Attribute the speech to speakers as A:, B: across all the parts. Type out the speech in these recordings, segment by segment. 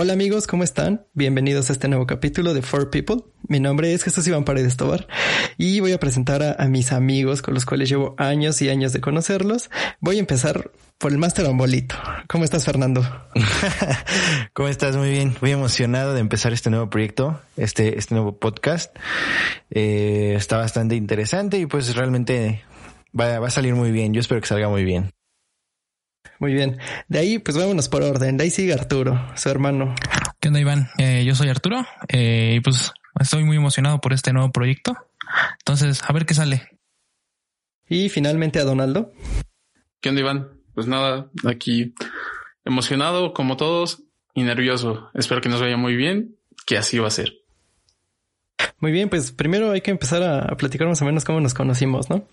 A: Hola amigos, ¿cómo están? Bienvenidos a este nuevo capítulo de Four People. Mi nombre es Jesús Iván Paredes Tobar y voy a presentar a, mis amigos con los cuales llevo años y años de conocerlos. Voy a empezar por el Master Ambolito. ¿Cómo estás, Fernando?
B: ¿Cómo estás? Muy bien. Muy emocionado de empezar este nuevo proyecto, este, este nuevo podcast. Eh, está bastante interesante y pues realmente va, va a salir muy bien. Yo espero que salga muy bien.
A: Muy bien. De ahí, pues vámonos por orden. De ahí sigue Arturo, su hermano.
C: ¿Qué onda, Iván? Eh, yo soy Arturo eh, y pues estoy muy emocionado por este nuevo proyecto. Entonces, a ver qué sale.
A: Y finalmente a Donaldo.
D: ¿Qué onda, Iván? Pues nada, aquí emocionado como todos y nervioso. Espero que nos vaya muy bien, que así va a ser.
A: Muy bien, pues primero hay que empezar a, platicar más o menos cómo nos conocimos, ¿no?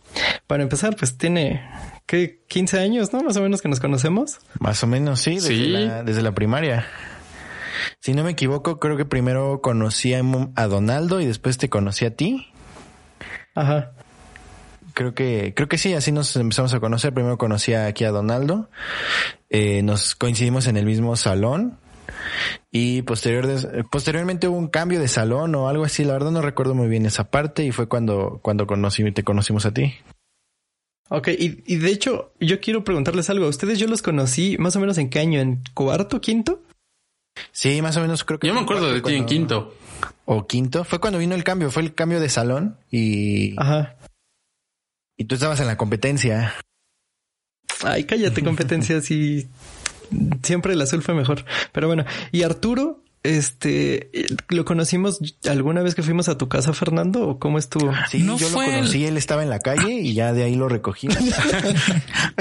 A: Para empezar, pues tiene, ¿qué? 15 años, ¿no? Más o menos que nos conocemos.
B: Más o menos, sí, desde, La, desde la primaria. Si no me equivoco, creo que primero conocí a, Donaldo y después te conocí a ti.
A: Ajá.
B: Creo que, creo que sí, así nos empezamos a conocer. Primero conocí aquí a Donaldo. Eh, nos coincidimos en el mismo salón y posterior posteriormente hubo un cambio de salón o algo así. La verdad no recuerdo muy bien esa parte y fue cuando, cuando conocí, te conocimos a ti.
A: Ok, y, y de hecho, yo quiero preguntarles algo. ustedes yo los conocí más o menos en qué año? ¿En cuarto, quinto?
B: Sí, más o menos creo que.
D: Yo me acuerdo de ti en quinto.
B: O quinto. Fue cuando vino el cambio, fue el cambio de salón y.
A: Ajá.
B: Y tú estabas en la competencia.
A: Ay, cállate, competencia, sí. Siempre el azul fue mejor. Pero bueno, y Arturo, este, ¿lo conocimos alguna vez que fuimos a tu casa, Fernando? ¿O cómo estuvo?
B: Sí, yo lo conocí, él estaba en la calle y ya de ahí lo recogí.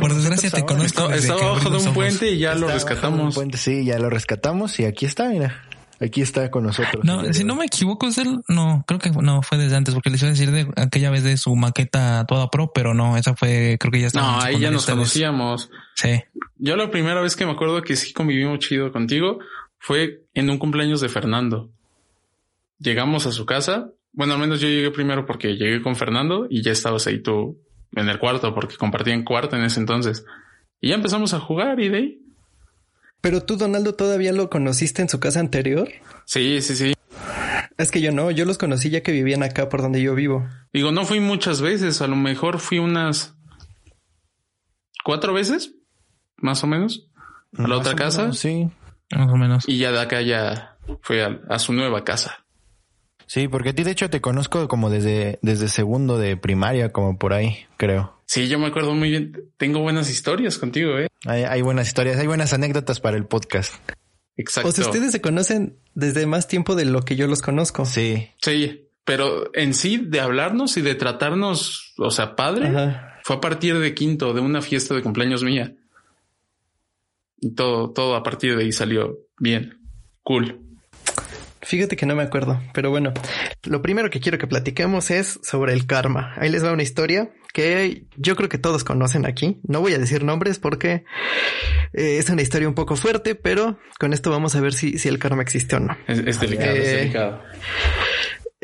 C: por, desgracia te conozco.
D: Estaba, abajo de un puente y ya lo rescatamos.
B: Puente, sí, ya lo rescatamos y aquí está, mira. Aquí está con nosotros.
C: No, si no me equivoco, es él. No, creo que no fue desde antes, porque les iba a decir de aquella vez de su maqueta toda pro, pero no, esa fue, creo que ya estaba.
D: No, ahí ya nos conocíamos.
C: Sí.
D: Yo la primera vez que me acuerdo que sí convivimos chido contigo fue en un cumpleaños de Fernando. Llegamos a su casa. Bueno, al menos yo llegué primero porque llegué con Fernando y ya estabas ahí tú en el cuarto porque compartían cuarto en ese entonces. Y ya empezamos a jugar y de ahí
A: pero tú, Donaldo, todavía lo conociste en su casa anterior.
D: Sí, sí, sí.
A: Es que yo no, yo los conocí ya que vivían acá por donde yo vivo.
D: Digo, no fui muchas veces, a lo mejor fui unas cuatro veces, más o menos, a la otra casa.
B: sí,
C: más o menos.
D: Y ya de acá ya fue a, su nueva casa.
B: Sí, porque a ti de hecho te conozco como desde, desde segundo de primaria, como por ahí, creo.
D: Sí, yo me acuerdo muy bien. Tengo buenas historias contigo, ¿eh?
B: Hay, buenas historias, hay buenas anécdotas para el podcast.
D: Exacto.
A: O sea, ustedes se conocen desde más tiempo de lo que yo los conozco.
B: Sí.
D: Sí, pero en sí de hablarnos y de tratarnos, o sea, padre, fue a partir de quinto, de una fiesta de cumpleaños mía. Y todo, todo a partir de ahí salió bien. Cool.
A: Fíjate que no me acuerdo, pero bueno, lo primero que quiero que platiquemos es sobre el karma. Ahí les va una historia que yo creo que todos conocen aquí. No voy a decir nombres porque eh, es una historia un poco fuerte, pero con esto vamos a ver si, si el karma existe o no.
D: Es, delicado, es eh, delicado.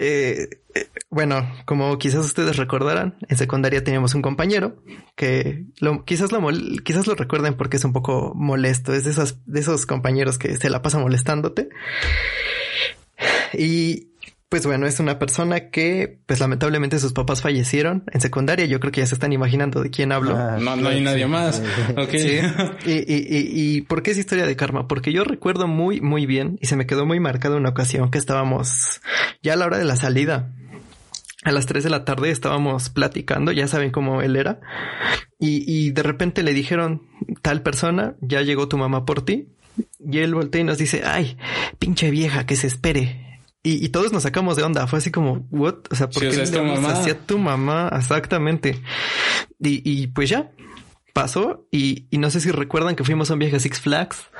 A: Eh, bueno, como quizás ustedes recordarán, en secundaria teníamos un compañero que quizás lo quizás lo recuerden porque es un poco molesto. Es de esos, de esos compañeros que se la pasa molestándote. Y pues bueno, es una persona que, pues lamentablemente sus papás fallecieron en secundaria. Yo creo que ya se están imaginando de quién hablo.
D: Ah, no, no hay nadie más.
A: Okay. Y, y, y, y, por qué es historia de karma? Porque yo recuerdo muy, muy bien y se me quedó muy marcado una ocasión que estábamos ya a la hora de la salida. A las 3 de la tarde estábamos platicando, ya saben cómo él era. Y, y de repente le dijeron, tal persona, ya llegó tu mamá por ti. Y él voltea y nos dice, ay, pinche vieja, que se espere y, todos nos sacamos de onda. Fue así como, what? O sea, ¿por qué
D: tu mamá?
A: Hacía tu mamá, exactamente. Y, y pues ya pasó. Y, y, no sé si recuerdan que fuimos a un viaje a Six Flags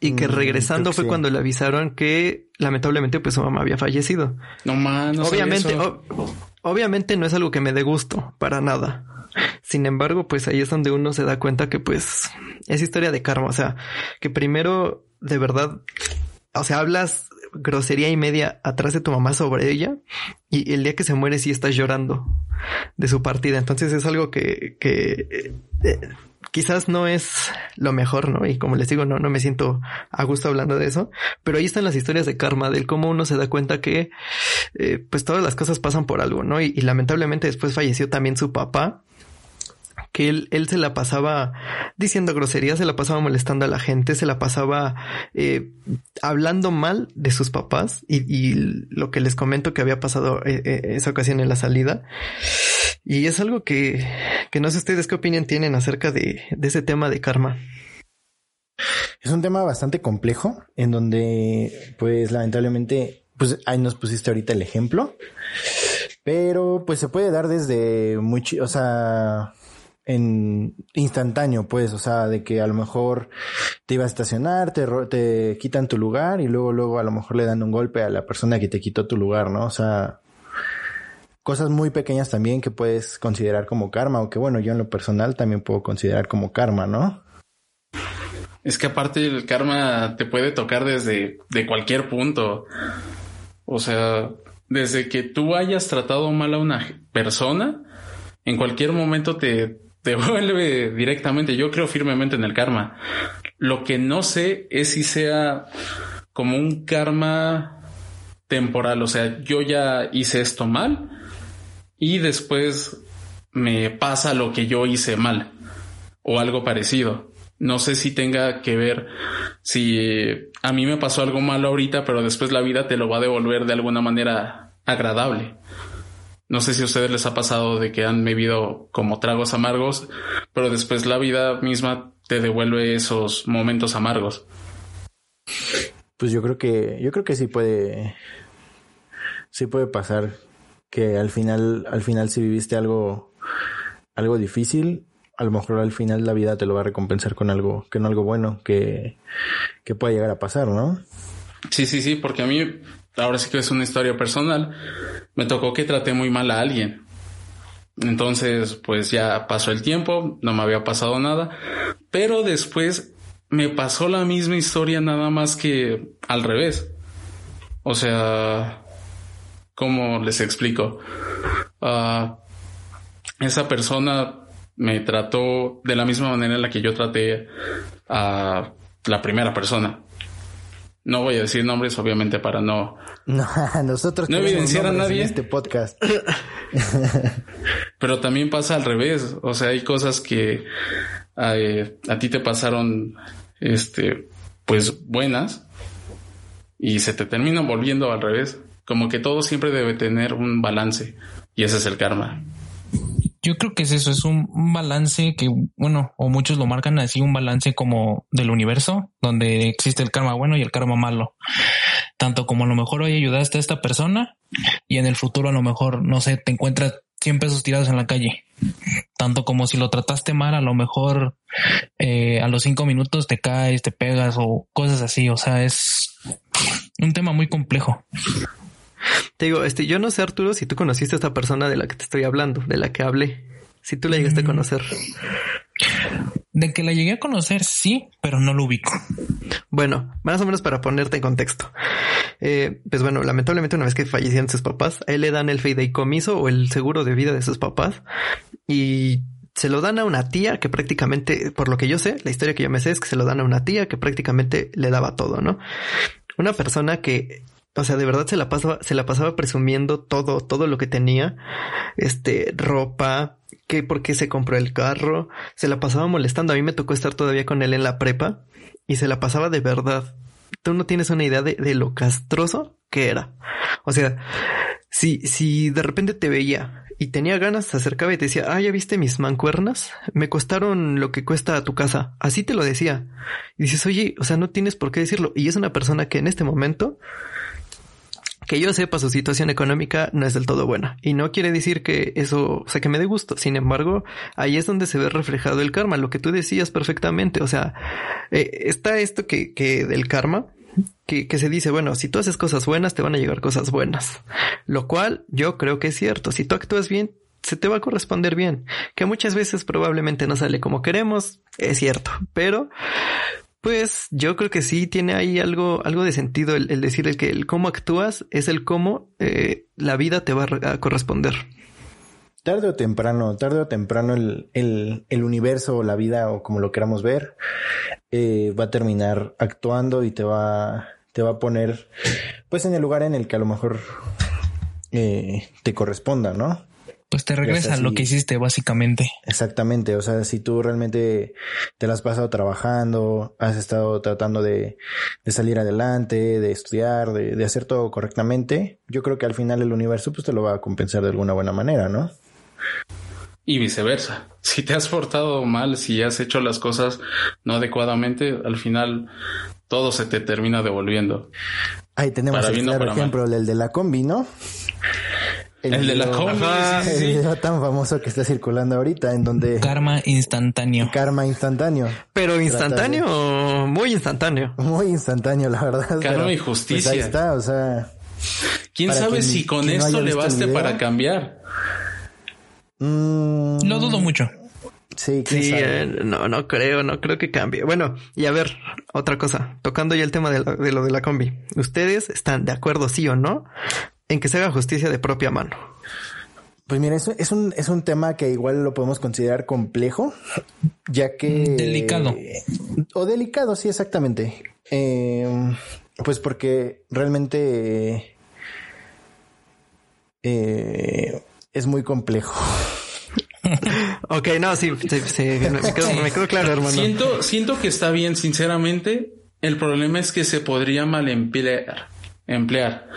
A: y que mm, regresando fue cuando le avisaron que lamentablemente pues su mamá había fallecido.
D: No más,
A: obviamente, obviamente no es algo que me dé gusto para nada. Sin embargo, pues ahí es donde uno se da cuenta que pues es historia de karma. O sea, que primero de verdad, o sea, hablas grosería y media atrás de tu mamá sobre ella y el día que se muere sí estás llorando de su partida. Entonces es algo que, que eh, quizás no es lo mejor, ¿no? Y como les digo, no, no me siento a gusto hablando de eso, pero ahí están las historias de karma, del cómo uno se da cuenta que eh, pues todas las cosas pasan por algo, ¿no? Y, y, lamentablemente después falleció también su papá, que él, él se la pasaba diciendo groserías, se la pasaba molestando a la gente, se la pasaba eh, hablando mal de sus papás y, y, lo que les comento que había pasado eh, eh, esa ocasión en la salida. Y es algo que, que no sé ustedes qué opinión tienen acerca de, de ese tema de karma.
B: Es un tema bastante complejo en donde, pues lamentablemente, pues ahí nos pusiste ahorita el ejemplo, pero pues se puede dar desde muy, o sea, en instantáneo, pues, o sea, de que a lo mejor te iba a estacionar, te, te quitan tu lugar y luego, luego a lo mejor le dan un golpe a la persona que te quitó tu lugar, ¿no? O sea, cosas muy pequeñas también que puedes considerar como karma, o que bueno, yo en lo personal también puedo considerar como karma, ¿no?
D: Es que aparte el karma te puede tocar desde de cualquier punto. O sea, desde que tú hayas tratado mal a una persona, en cualquier momento te, te vuelve directamente. Yo creo firmemente en el karma. Lo que no sé es si sea como un karma temporal. O sea, yo ya hice esto mal y después me pasa lo que yo hice mal o algo parecido. No sé si tenga que ver si a mí me pasó algo malo ahorita, pero después la vida te lo va a devolver de alguna manera agradable. No sé si a ustedes les ha pasado de que han bebido como tragos amargos, pero después la vida misma te devuelve esos momentos amargos.
B: Pues yo creo que, yo creo que sí puede, sí puede pasar que al final, al final si viviste algo, algo difícil, a lo mejor al final la vida te lo va a recompensar con algo, que no algo bueno, que, que pueda llegar a pasar, ¿no?
D: Sí, sí, sí, porque a mí ahora sí que es una historia personal, me tocó que traté muy mal a alguien. Entonces, pues ya pasó el tiempo, no me había pasado nada, pero después me pasó la misma historia nada más que al revés. O sea, ¿cómo les explico? Uh, esa persona me trató de la misma manera en la que yo traté a la primera persona. No voy a decir nombres, obviamente, para no.
B: No, nosotros
D: no evidenciar a nadie.
B: En este podcast.
D: Pero también pasa al revés. O sea, hay cosas que eh, a ti te pasaron, este, pues buenas y se te terminan volviendo al revés. Como que todo siempre debe tener un balance y ese es el karma.
C: Yo creo que es eso, es un balance que, bueno, o muchos lo marcan así, un balance como del universo, donde existe el karma bueno y el karma malo. Tanto como a lo mejor hoy ayudaste a esta persona y en el futuro a lo mejor, no sé, te encuentras 100 pesos tirados en la calle. Tanto como si lo trataste mal, a lo mejor eh, a los cinco minutos te caes, te pegas o cosas así. O sea, es un tema muy complejo.
A: Te digo, este, yo no sé, Arturo, si tú conociste a esta persona de la que te estoy hablando, de la que hablé. Si tú la llegaste a
C: Mm.
A: conocer.
C: De que la llegué a conocer, sí, pero no lo ubico.
A: Bueno, más o menos para ponerte en contexto. Eh, pues bueno, lamentablemente una vez que fallecieron sus papás, a él le dan el fideicomiso o el seguro de vida de sus papás y se lo dan a una tía que prácticamente, por lo que yo sé, la historia que yo me sé es que se lo dan a una tía que prácticamente le daba todo, ¿no? Una persona que o sea, de verdad se la pasaba, se la pasaba presumiendo todo, todo lo que tenía, este, ropa, que por qué se compró el carro, se la pasaba molestando. A mí me tocó estar todavía con él en la prepa y se la pasaba de verdad. Tú no tienes una idea de, lo castroso que era. O sea, si, si de repente te veía y tenía ganas, se acercaba y te decía, ah, ya viste mis mancuernas, me costaron lo que cuesta tu casa. Así te lo decía. Y dices, oye, o sea, no tienes por qué decirlo. Y es una persona que en este momento que yo sepa su situación económica no es del todo buena. Y no quiere decir que eso, o sea, que me dé gusto. Sin embargo, ahí es donde se ve reflejado el karma, lo que tú decías perfectamente. O sea, eh, está esto que, que del karma, que, que se dice, bueno, si tú haces cosas buenas, te van a llegar cosas buenas. Lo cual yo creo que es cierto. Si tú actúas bien, se te va a corresponder bien. Que muchas veces probablemente no sale como queremos, es cierto. Pero pues yo creo que sí tiene ahí algo, algo de sentido el, decir el que el cómo actúas es el cómo eh, la vida te va a corresponder.
B: tarde o temprano, tarde o temprano el, el, el universo o la vida o como lo queramos ver, eh, va a terminar actuando y te va, te va a poner pues en el lugar en el que a lo mejor eh, te corresponda, ¿no?
C: Pues te regresa a lo que hiciste básicamente.
B: Exactamente, o sea, si tú realmente te la has pasado trabajando, has estado tratando de, de salir adelante, de estudiar, de, de, hacer todo correctamente, yo creo que al final el universo pues te lo va a compensar de alguna buena manera, ¿no?
D: Y viceversa. Si te has portado mal, si has hecho las cosas no adecuadamente, al final todo se te termina devolviendo.
B: Ahí tenemos el claro ejemplo, el de la combi, ¿no?
D: El, de la combi.
B: El video tan famoso que está circulando ahorita en donde...
C: Karma instantáneo.
B: Karma instantáneo.
A: Pero instantáneo, muy instantáneo.
B: Muy instantáneo, la verdad.
D: Karma y justicia.
B: Pues ahí está, o sea...
D: ¿Quién sabe si con esto le baste para cambiar?
C: Mm, no dudo mucho.
B: Sí,
A: sí eh, no, no creo, no creo que cambie. Bueno, y a ver, otra cosa, tocando ya el tema de, de lo de la combi. ¿Ustedes están de acuerdo, sí o no, en que se haga justicia de propia mano?
B: Pues mira, eso es un, es un tema que igual lo podemos considerar complejo, ya que...
C: Delicado.
B: O delicado, sí, exactamente. Eh, pues porque realmente eh, es muy complejo.
A: ok, no, sí, sí, me, quedo, claro, hermano.
D: Siento, siento que está bien, sinceramente. El problema es que se podría mal emplear. emplear.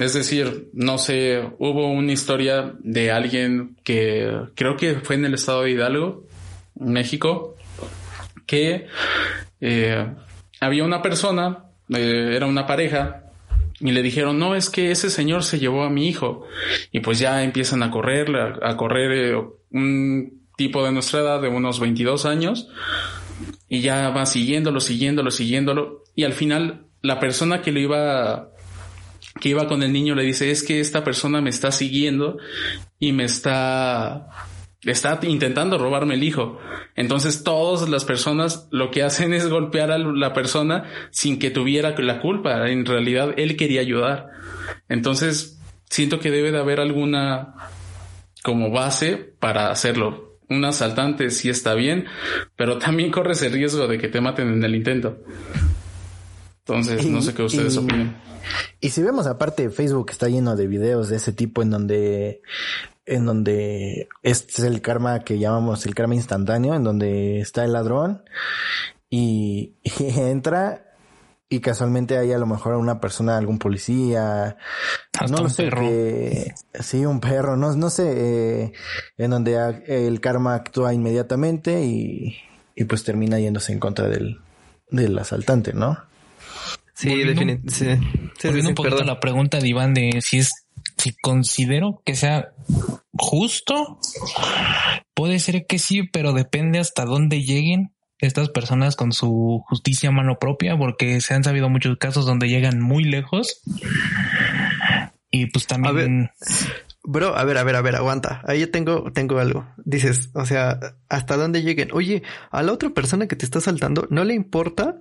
D: Es decir, no sé, hubo una historia de alguien que creo que fue en el estado de Hidalgo, México, que eh, había una persona, eh, era una pareja, y le dijeron, no, es que ese señor se llevó a mi hijo. Y pues ya empiezan a correr, a, correr eh, un tipo de nuestra edad de unos 22 años, y ya va siguiéndolo, siguiéndolo, siguiéndolo, y al final la persona que lo iba que iba con el niño le dice, es que esta persona me está siguiendo y me está, está intentando robarme el hijo. Entonces todas las personas lo que hacen es golpear a la persona sin que tuviera la culpa. En realidad él quería ayudar. Entonces siento que debe de haber alguna como base para hacerlo. Un asaltante sí está bien, pero también corres el riesgo de que te maten en el intento. Entonces, no sé qué ustedes opinan.
B: Y si vemos aparte Facebook está lleno de videos de ese tipo en donde en donde este es el karma que llamamos el karma instantáneo, en donde está el ladrón y, entra y casualmente hay a lo mejor una persona, algún policía,
C: no lo sé, perro.
B: sí, un perro, no, no sé, eh, en donde el karma actúa inmediatamente y, y pues termina yéndose en contra del, del asaltante, ¿no?
A: Sí, definitivamente. Sí.
C: volviendo un poquito la pregunta de Iván de si es, si considero que sea justo, puede ser que sí, pero depende hasta dónde lleguen estas personas con su justicia a mano propia, porque se han sabido muchos casos donde llegan muy lejos. Y pues también.
A: Bro, a ver, a ver, a ver, aguanta. Ahí tengo, tengo algo. Dices, o sea, hasta dónde lleguen. Oye, a la otra persona que te está saltando, no le importa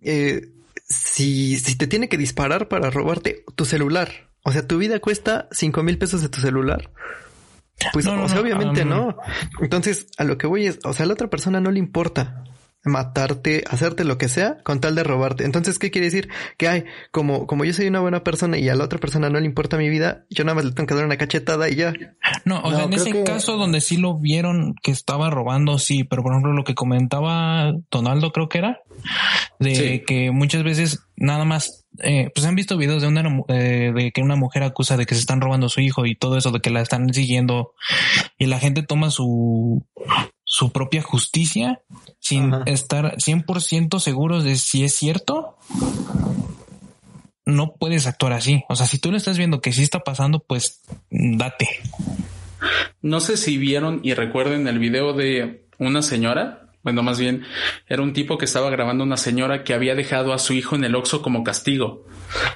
A: eh, si, si te tiene que disparar para robarte tu celular, o sea, tu vida cuesta cinco mil pesos de tu celular. Pues, o sea, obviamente no. Entonces, a lo que voy es, o sea, a la otra persona no le importa matarte, hacerte lo que sea con tal de robarte. Entonces, ¿qué quiere decir? Que hay, como, como yo soy una buena persona y a la otra persona no le importa mi vida, yo nada más le tengo que dar una cachetada y ya.
C: No, o sea, en ese caso donde sí lo vieron que estaba robando, sí, pero por ejemplo lo que comentaba Donaldo creo que era, de que muchas veces nada más eh, pues han visto videos de una eh, de que una mujer acusa de que se están robando a su hijo y todo eso de que la están siguiendo y la gente toma su su propia justicia sin estar 100% seguros de si es cierto, no puedes actuar así. O sea, si tú le estás viendo que sí está pasando, pues date.
D: No sé si vieron y recuerden el video de una señora bueno, más bien era un tipo que estaba grabando una señora que había dejado a su hijo en el Oxxo como castigo.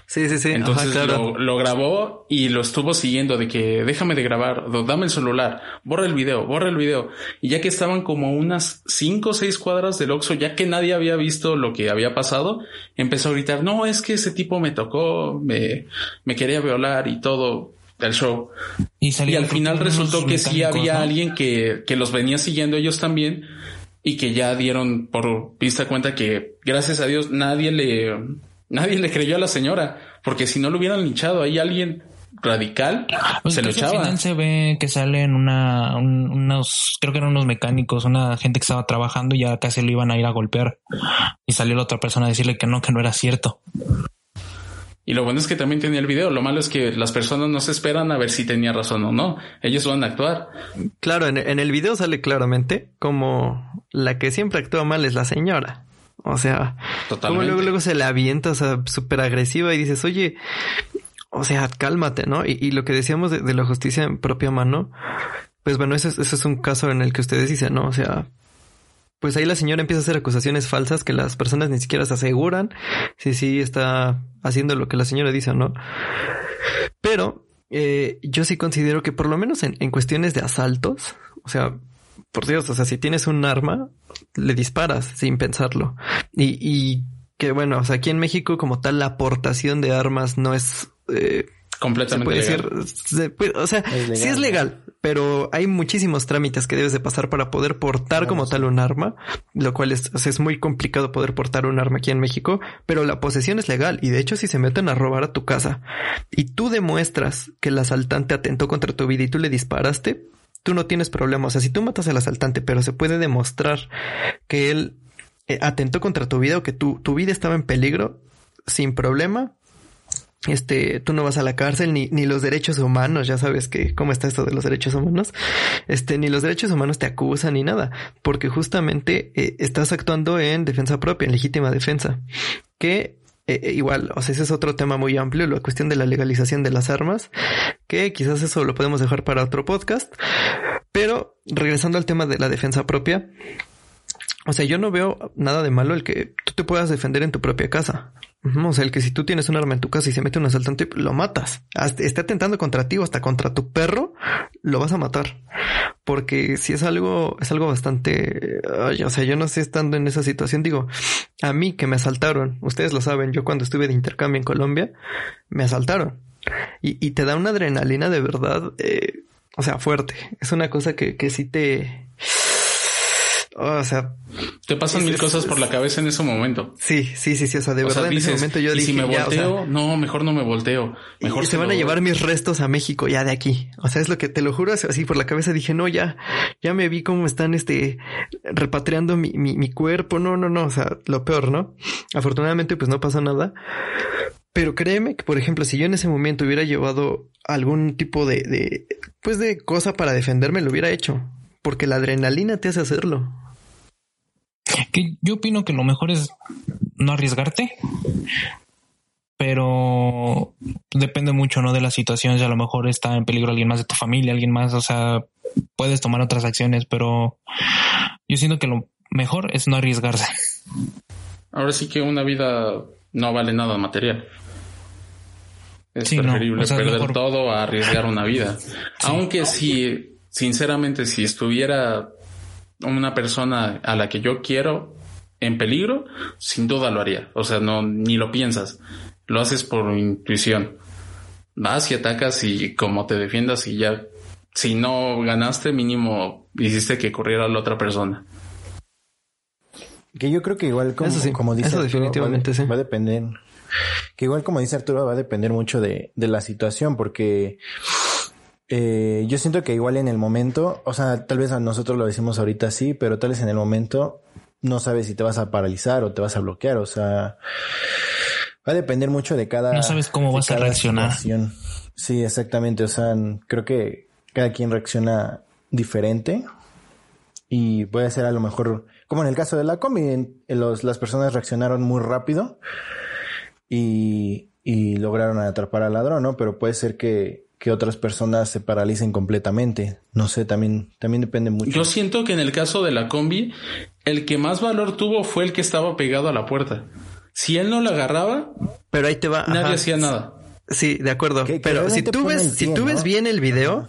A: Sí, sí, sí.
D: Entonces lo, grabó y lo estuvo siguiendo de que déjame de grabar, dame el celular, borra el video, borra el video. Y ya que estaban como unas cinco o seis cuadras del Oxxo, ya que nadie había visto lo que había pasado, empezó a gritar, no, es que ese tipo me tocó, me, me quería violar y todo. del show.
C: Y,
D: Y al final resultó que sí había
C: ¿no?
D: alguien que, que los venía siguiendo ellos también y que ya dieron por vista cuenta que gracias a Dios nadie le, nadie le creyó a la señora, porque si no lo hubieran linchado, hay alguien radical,
C: Pues
D: se lo
C: casi al
D: echaba.
C: final se ve que salen una, un- unos, creo que eran unos mecánicos, una gente que estaba trabajando y ya casi lo iban a ir a golpear. Y salió la otra persona a decirle que no, que no era cierto.
D: Y lo bueno es que también tenía el video. Lo malo es que las personas no se esperan a ver si tenía razón o no. Ellos van a actuar.
A: Claro, en, en el video sale claramente como la que siempre actúa mal es la señora. O sea, como
D: Totalmente.
A: luego, luego se la avienta, o sea, súper agresiva y dices, oye, o sea, cálmate, ¿no? Y, y lo que decíamos de, de la justicia en propia mano, pues bueno, eso, es- eso es un caso en el que ustedes dicen, ¿no? O sea, pues ahí la señora empieza a hacer acusaciones falsas que las personas ni siquiera se aseguran si sí está haciendo lo que la señora dice o no. Pero eh, yo sí considero que por lo menos en, en cuestiones de asaltos, o sea, por Dios, o sea, si tienes un arma, le disparas sin pensarlo. Y, y que bueno, o sea, aquí en México como tal la aportación de armas no es... eh, se
D: Completamente
A: puede
D: legal.
A: decir, se puede- o sea,
B: Es legal,
A: sí es
B: ¿no?
A: legal, pero hay muchísimos trámites que debes de pasar para poder portar como
B: sí.
A: tal un arma, lo cual es, o sea, es muy complicado poder portar un arma aquí en México, pero la posesión es legal y de hecho si se meten a robar a tu casa y tú demuestras que el asaltante atentó contra tu vida y tú le disparaste, tú no tienes problema. O sea, si tú matas al asaltante, pero se puede demostrar que él eh, atentó contra tu vida o que tu, tu vida estaba en peligro, sin problema, este, tú no vas a la cárcel ni, ni los derechos humanos, ya sabes que cómo está esto de los derechos humanos, este, ni los derechos humanos te acusan ni nada, porque justamente eh, estás actuando en defensa propia, en legítima defensa, que eh, eh, igual, o sea, ese es otro tema muy amplio, la cuestión de la legalización de las armas, que quizás eso lo podemos dejar para otro podcast, pero regresando al tema de la defensa propia, o sea, yo no veo nada de malo el que tú te puedas defender en tu propia casa. O sea, el que si tú tienes un arma en tu casa y se mete un asaltante, lo matas. Está atentando contra ti o hasta contra tu perro, lo vas a matar. Porque si es algo, es algo bastante, o sea, yo no sé estando en esa situación, digo, a mí que me asaltaron, ustedes lo saben, yo cuando estuve de intercambio en Colombia, me asaltaron. Y, y te da una adrenalina de verdad, eh, o sea, fuerte. Es una cosa que, que sí te, o sea,
D: Te pasan
A: Es-
D: mil cosas por la cabeza en ese momento.
A: Sí, sí, sí, sí. O sea, de
D: o
A: verdad
D: sea,
A: en ese momento yo
D: ¿y
A: dije,
D: si me
A: ya, o sea,
D: volteo? no, mejor no me volteo. Mejor
A: y se van
D: lo
A: a llevar mis restos a México ya de aquí. O sea, es lo que te lo juro así por la cabeza dije, no, ya, ya me vi cómo están este repatriando mi, mi, mi cuerpo. No, no, no. O sea, lo peor, ¿no? Afortunadamente, pues no pasó nada. Pero créeme que, por ejemplo, si yo en ese momento hubiera llevado algún tipo de, de pues de cosa para defenderme, lo hubiera hecho. Porque la adrenalina te hace hacerlo.
C: Que yo opino que lo mejor es no arriesgarte, pero depende mucho, ¿no? De la situación. Si a lo mejor está en peligro alguien más de tu familia, alguien más, o sea, puedes tomar otras acciones, pero yo siento que lo mejor es no arriesgarse.
D: Ahora sí que una vida no vale nada material. Es
C: Sí, no,
D: preferible
C: o sea, es
D: perder
C: mejor-
D: todo a arriesgar una vida. Aunque si, sinceramente, si estuviera una persona a la que yo quiero en peligro, sin duda lo haría. O sea, no, ni lo piensas. Lo haces por intuición. Vas y atacas y como te defiendas y ya, si no ganaste, mínimo hiciste que corriera la otra persona.
B: Que yo creo que igual como,
A: Eso sí,
B: como dice
A: eso
B: Arturo,
A: definitivamente
B: va,
A: sí.
B: va a depender. Que igual como dice Arturo, va a depender mucho de, de la situación, porque eh, yo siento que igual en el momento, o sea, tal vez a nosotros lo decimos ahorita sí, pero tal vez en el momento no sabes si te vas a paralizar o te vas a bloquear, o sea, va a depender mucho de cada.
C: No sabes cómo vas a reaccionar.
B: situación. Sí, exactamente, o sea, creo que cada quien reacciona diferente y puede ser a lo mejor, como en el caso de la combi, en- en los, las personas reaccionaron muy rápido y, y lograron atrapar al ladrón, ¿no? Pero puede ser que, que otras personas se paralicen completamente. No sé, también, también depende mucho.
D: Yo siento que en el caso de la combi, el que más valor tuvo fue el que estaba pegado a la puerta. Si él no la agarraba,
A: Pero ahí te va.
D: nadie
A: ajá.
D: hacía nada.
A: Sí, de acuerdo.
B: Que- que
A: Pero si tú ves, si tú
B: ¿no?
A: ves bien el video,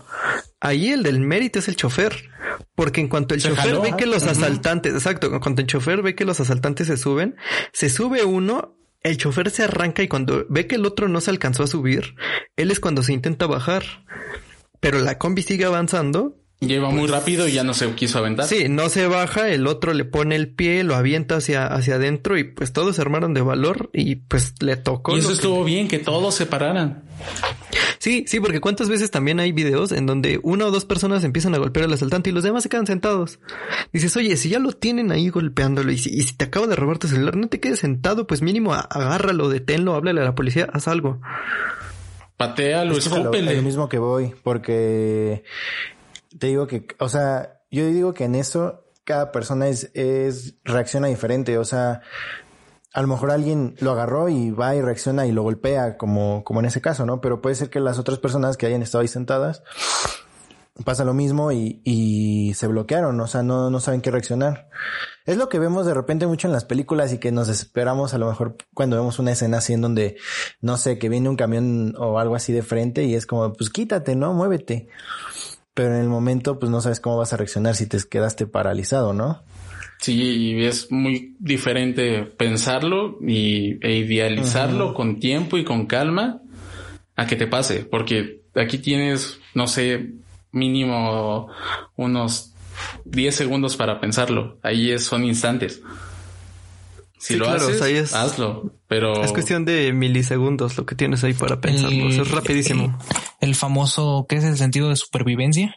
A: ahí el del mérito es el chofer. Porque en cuanto el
D: Se
A: chofer
D: jaló.
A: ve que los asaltantes, exacto, en cuanto el chofer ve que los asaltantes se suben, se sube uno el chofer se arranca y cuando ve que el otro no se alcanzó a subir, él es cuando se intenta bajar. Pero la combi sigue avanzando
D: Lleva muy rápido y ya no se quiso aventar.
A: Sí, no se baja, el otro le pone el pie, lo avienta hacia, hacia adentro y pues todos se armaron de valor y pues le tocó.
D: Y eso estuvo bien, que todos se pararan.
A: Sí, sí, porque cuántas veces también hay videos en donde una o dos personas empiezan a golpear al asaltante y los demás se quedan sentados. Dices, oye, si ya lo tienen ahí golpeándolo y si, te acaba de robar tu celular, no te quedes sentado, pues mínimo agárralo, deténlo, háblale a la policía, haz algo.
D: Patealo,
B: es lo, lo mismo que voy, porque te digo que, o sea, yo digo que en eso cada persona es, es, reacciona diferente, o sea, a lo mejor alguien lo agarró y va y reacciona y lo golpea, como, como en ese caso, ¿no? Pero puede ser que las otras personas que hayan estado ahí sentadas pasa lo mismo y, y se bloquearon, o sea, no, no saben qué reaccionar. Es lo que vemos de repente mucho en las películas y que nos desesperamos a lo mejor cuando vemos una escena así en donde, no sé, que viene un camión o algo así de frente y es como, pues quítate, ¿no? Muévete pero en el momento pues no sabes cómo vas a reaccionar si te quedaste paralizado, ¿no?
D: Sí, y es muy diferente pensarlo y, e idealizarlo con tiempo y con calma a que te pase, porque aquí tienes, no sé, mínimo unos 10 segundos para pensarlo. Ahí es, son instantes. Si lo haces, hazlo, pero...
A: Es cuestión de milisegundos lo que tienes ahí para pensarlo. es rapidísimo.
C: El, famoso, ¿qué es el sentido de supervivencia?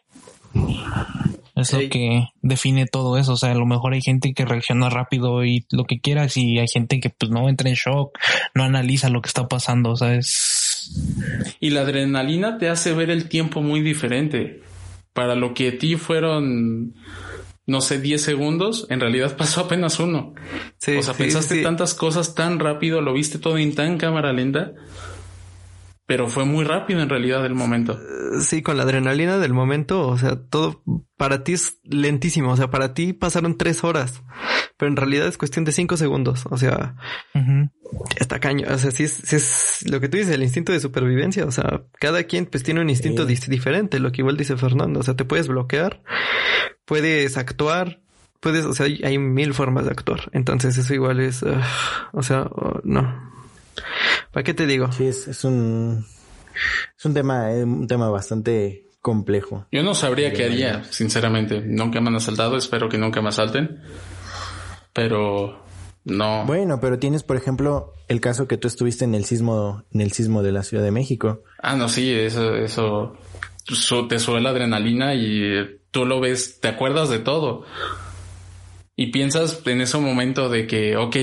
C: Es lo que define todo eso. O sea, a lo mejor hay gente que reacciona rápido y lo que quieras y hay gente que pues no entra en shock, no analiza lo que está pasando, ¿sabes?
D: Y la adrenalina te hace ver el tiempo muy diferente. Para lo que a ti fueron no sé, 10 segundos, en realidad pasó apenas uno. o sea, pensaste tantas cosas tan rápido, lo viste todo en tan cámara lenta, pero fue muy rápido en realidad el momento.
A: Eh, sí, con la adrenalina del momento, o sea, todo para ti es lentísimo, o sea, para ti pasaron tres horas, pero en realidad es cuestión de cinco segundos, o sea, está caño, o sea, sí es, es, lo que tú dices, el instinto de supervivencia, o sea, cada quien pues tiene un instinto diferente, lo que igual dice Fernando, o sea, te puedes bloquear, puedes actuar, puedes, o sea, hay, mil formas de actuar. Entonces eso igual es, ah, o sea, oh, no. ¿Para qué te digo?
B: Sí, es, es un, es un tema, es un tema bastante complejo.
D: Yo no sabría qué haría, sinceramente. Nunca me han asaltado, espero que nunca me asalten. Pero no.
B: Bueno, pero tienes, por ejemplo, el caso que tú estuviste en el sismo, en el sismo de la Ciudad de México.
D: Ah, no, sí, eso, eso te sube la adrenalina y tú lo ves, te acuerdas de todo. Y piensas en ese momento de que, ok,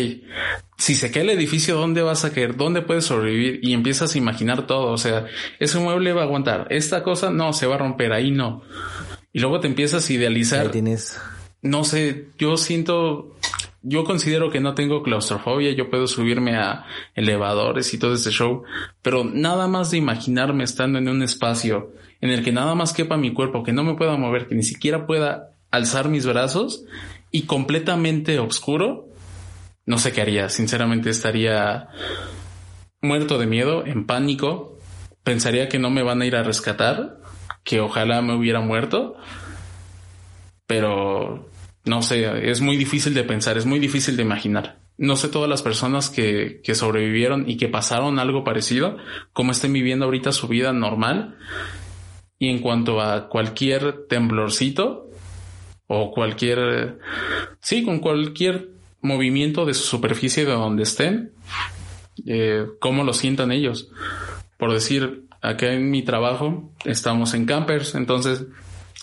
D: si se cae el edificio, ¿dónde vas a caer? ¿Dónde puedes sobrevivir? Y empiezas a imaginar todo. O sea, ese mueble va a aguantar. Esta cosa no, se va a romper. Ahí no. Y luego te empiezas a idealizar.
B: tienes.
D: No sé, yo siento, yo considero que no tengo claustrofobia. Yo puedo subirme a elevadores y todo ese show. Pero nada más de imaginarme estando en un espacio en el que nada más quepa mi cuerpo, que no me pueda mover, que ni siquiera pueda alzar mis brazos y completamente oscuro, no sé qué haría. Sinceramente estaría muerto de miedo, en pánico. Pensaría que no me van a ir a rescatar, que ojalá me hubiera muerto. Pero no sé, es muy difícil de pensar, es muy difícil de imaginar. No sé todas las personas que, que sobrevivieron y que pasaron algo parecido, cómo estén viviendo ahorita su vida normal y en cuanto a cualquier temblorcito o cualquier, sí, con cualquier movimiento de su superficie de donde estén, eh, cómo lo sientan ellos. Por decir, acá en mi trabajo estamos en campers, entonces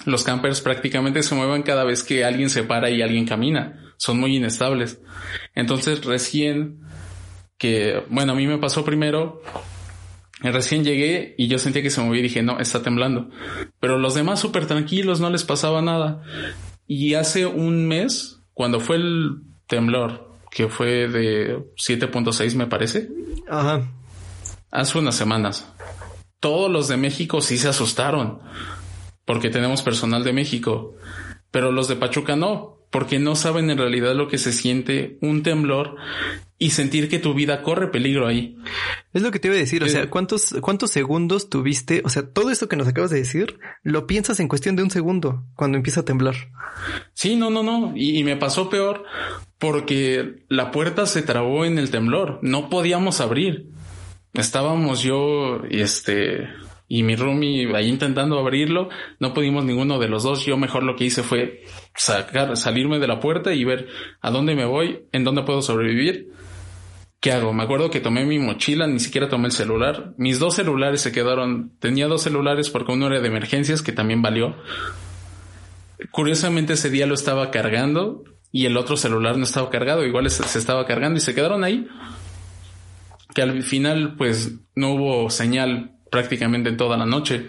D: los campers prácticamente se mueven cada vez que alguien se para y alguien camina. Son muy inestables. Entonces recién que, bueno, a mí me pasó primero Recién llegué y yo sentía que se movía y dije, no, está temblando. Pero los demás súper tranquilos, no les pasaba nada. Y hace un mes, cuando fue el temblor, que fue de 7.6 me parece.
A: Ajá.
D: Hace unas semanas. Todos los de México sí se asustaron. Porque tenemos personal de México. Pero los de Pachuca no porque no saben en realidad lo que se siente un temblor y sentir que tu vida corre peligro ahí.
A: Es lo que te iba a decir, o sea, ¿cuántos, cuántos segundos tuviste? O sea, todo esto que nos acabas de decir, lo piensas en cuestión de un segundo cuando empieza a temblar.
D: Sí, no, no, no. Y, me pasó peor porque la puerta se trabó en el temblor, no podíamos abrir. Estábamos yo y este y mi roomie ahí intentando abrirlo, no pudimos ninguno de los dos. Yo mejor lo que hice fue sacar, salirme de la puerta y ver a dónde me voy, en dónde puedo sobrevivir. ¿Qué hago? Me acuerdo que tomé mi mochila, ni siquiera tomé el celular. Mis dos celulares se quedaron. Tenía dos celulares porque uno era de emergencias, que también valió. Curiosamente ese día lo estaba cargando y el otro celular no estaba cargado. Igual se estaba cargando y se quedaron ahí. Que al final pues no hubo señal prácticamente toda la noche.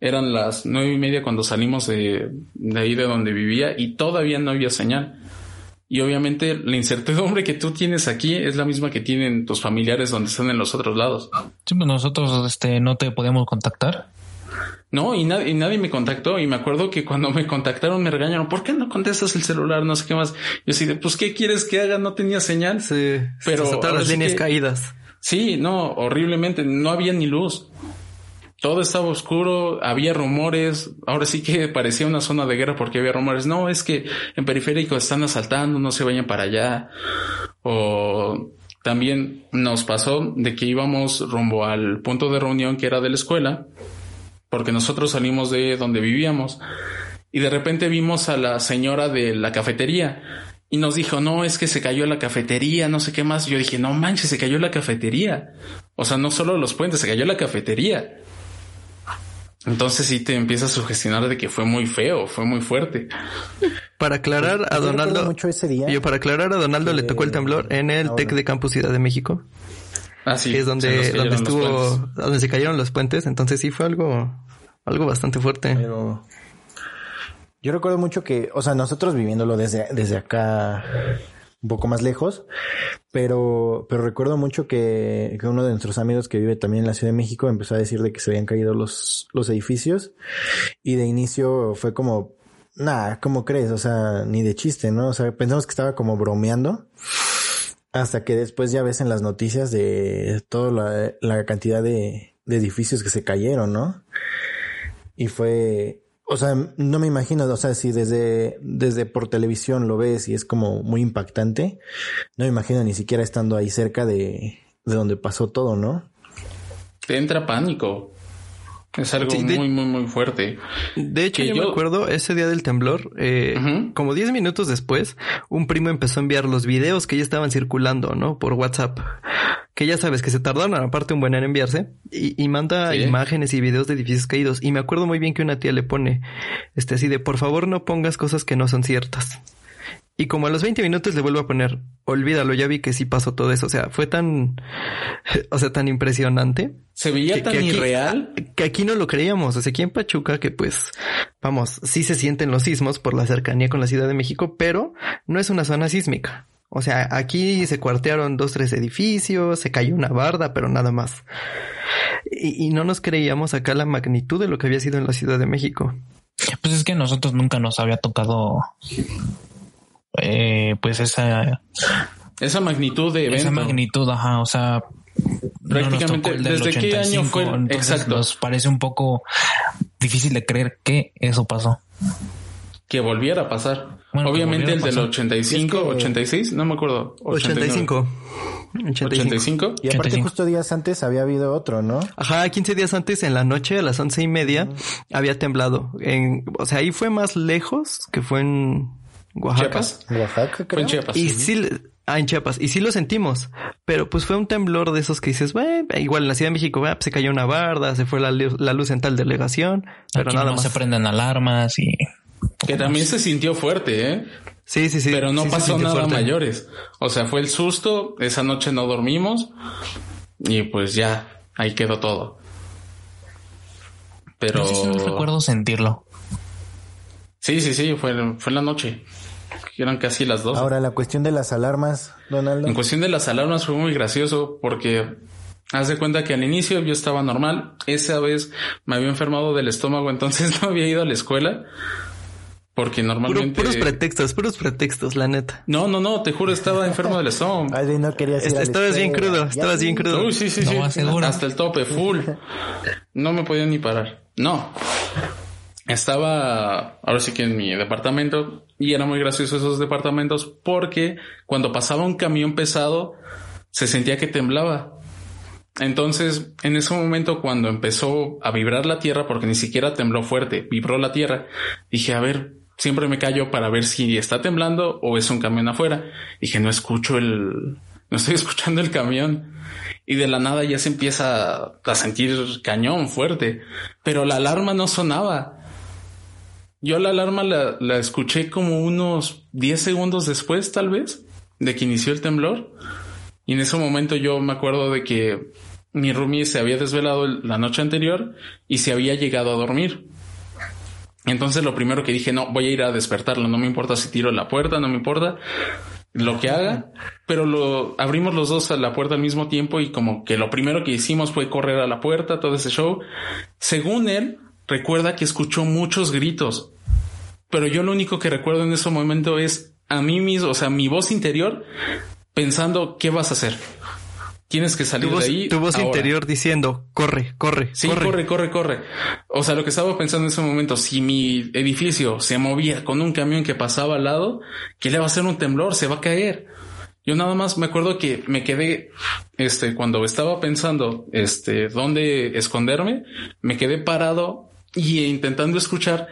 D: Eran las nueve y media cuando salimos de, de ahí de donde vivía y todavía no había señal. Y obviamente la incertidumbre que tú tienes aquí es la misma que tienen tus familiares donde están en los otros lados.
C: Sí, pues nosotros este, no te podemos contactar.
D: No, y, nadie, y nadie me contactó. Y me acuerdo que cuando me contactaron me regañaron, ¿por qué no contestas el celular? No sé qué más. Yo así de, pues, ¿qué quieres que haga? No tenía señal.
A: Sí, pero todas las líneas caídas.
D: Sí, no, horriblemente. No había ni luz todo estaba oscuro, había rumores, ahora sí que parecía una zona de guerra porque había rumores, no, es que en periférico están asaltando, no se vayan para allá. O también nos pasó de que íbamos rumbo al punto de reunión que era de la escuela, porque nosotros salimos de donde vivíamos y de repente vimos a la señora de la cafetería y nos dijo, no, es que se cayó la cafetería, no sé qué más. Yo dije, no manches, se cayó la cafetería. O sea, no solo los puentes, se cayó la cafetería. Entonces sí te empieza a sugestionar de que fue muy feo, fue muy fuerte.
A: Para aclarar a Donaldo, mucho ese día, yo para aclarar a Donaldo le tocó el temblor en el TEC de Campus Ciudad de México. Ah, sí. es donde, donde estuvo, donde se cayeron los puentes. Entonces sí fue algo, algo bastante fuerte. Pero
B: yo recuerdo mucho que, o sea, nosotros viviéndolo desde, desde acá, un poco más lejos, pero, pero recuerdo mucho que, que, uno de nuestros amigos que vive también en la Ciudad de México empezó a decir de que se habían caído los, los edificios y de inicio fue como, nada, ¿cómo crees? O sea, ni de chiste, ¿no? O sea, pensamos que estaba como bromeando. Hasta que después ya ves en las noticias de toda la, la cantidad de, de edificios que se cayeron, ¿no? Y fue, o sea, no me imagino, o sea, si desde, desde por televisión lo ves y es como muy impactante, no me imagino ni siquiera estando ahí cerca de, de donde pasó todo, ¿no?
D: Te entra pánico. Es algo muy, muy, muy fuerte.
A: De hecho, yo, me acuerdo ese día del temblor, eh, como 10 minutos después, un primo empezó a enviar los videos que ya estaban circulando, ¿no? Por WhatsApp. Que ya sabes que se tardaron aparte un buen en enviarse y, y manda imágenes y videos de edificios caídos. Y me acuerdo muy bien que una tía le pone, este así de, por favor no pongas cosas que no son ciertas. Y como a los 20 minutos le vuelvo a poner, olvídalo, ya vi que sí pasó todo eso. O sea, fue tan, o sea, tan impresionante.
D: Se veía tan irreal.
A: Que aquí no lo creíamos. O sea, aquí en Pachuca, que pues, vamos, sí se sienten los sismos por la cercanía con la Ciudad de México, pero no es una zona sísmica. O sea, aquí se cuartearon dos, tres edificios, se cayó una barda, pero nada más. Y, y no nos creíamos acá la magnitud de lo que había sido en la Ciudad de México.
C: Pues es que a nosotros nunca nos había tocado eh, pues esa
D: esa magnitud de
C: evento. Esa magnitud, ajá, o sea,
D: prácticamente desde qué año fue exacto.
C: Nos parece un poco difícil de creer que eso pasó.
D: Que volviera a pasar. Obviamente el del 85, 86, no me acuerdo.
A: 85.
B: 85. Y aparte justo días antes había habido otro, ¿no?
A: Ajá, 15 días antes en la noche a las once y media había temblado. En, o sea, ahí fue más lejos que fue en Oaxaca.
B: Oaxaca, creo.
D: En Chiapas.
A: Y sí, ah, en Chiapas. Y sí lo sentimos. Pero pues fue un temblor de esos que dices, bueno, igual en la Ciudad de México, pues, se cayó una barda, se fue la, luz en tal delegación. Pero nada no más.
C: se prenden alarmas y...
D: Que también se sintió fuerte, ¿eh?
A: Sí, sí, sí.
D: Pero no pasó nada mayores. O sea, fue el susto. Esa noche no dormimos. Y pues ya, ahí quedó todo. Pero...
C: No sé si no recuerdo sentirlo.
D: Sí, sí, sí, fue, fue en la noche eran casi las dos.
B: Ahora, la cuestión de las alarmas, Donaldo.
D: En cuestión de las alarmas fue muy gracioso porque haz de cuenta que al inicio yo estaba normal. Esa vez me había enfermado del estómago, entonces no había ido a la escuela. Porque normalmente.
A: puros pretextos, puros pretextos, la neta.
D: No, no, no, te juro, estaba enfermo del estómago.
B: Ay, no quería
A: Estabas bien crudo, estabas bien crudo.
D: Uy, sí, sí, sí. Hasta el tope, full. No me podía ni parar. No. Estaba, ahora sí que en mi departamento, y era muy gracioso esos departamentos porque cuando pasaba un camión pesado se sentía que temblaba. Entonces, en ese momento, cuando empezó a vibrar la tierra, porque ni siquiera tembló fuerte, vibró la tierra, dije, a ver, siempre me callo para ver si está temblando o es un camión afuera. Dije, no escucho el, no estoy escuchando el camión. Y de la nada ya se empieza a sentir cañón fuerte, pero la alarma no sonaba. Yo la alarma la, escuché como unos 10 segundos después, tal vez, de que inició el temblor. Y en ese momento yo me acuerdo de que mi roomie se había desvelado la noche anterior y se había llegado a dormir. Entonces lo primero que dije, no, voy a ir a despertarlo, no me importa si tiro la puerta, no me importa lo que haga, pero lo abrimos los dos a la puerta al mismo tiempo y como que lo primero que hicimos fue correr a la puerta, todo ese show. Según él, recuerda que escuchó muchos gritos, pero yo lo único que recuerdo en ese momento es a mí mismo, o sea, mi voz interior pensando, ¿qué vas a hacer? Tienes que salir
A: de
D: ahí.
A: Tu voz interior diciendo, corre, corre.
D: Sí, corre. corre, corre, O sea, lo que estaba pensando en ese momento, si mi edificio se movía con un camión que pasaba al lado, ¿qué le va a hacer un temblor? Se va a caer. Yo nada más me acuerdo que me quedé, este, cuando estaba pensando, este, dónde esconderme, me quedé parado y intentando escuchar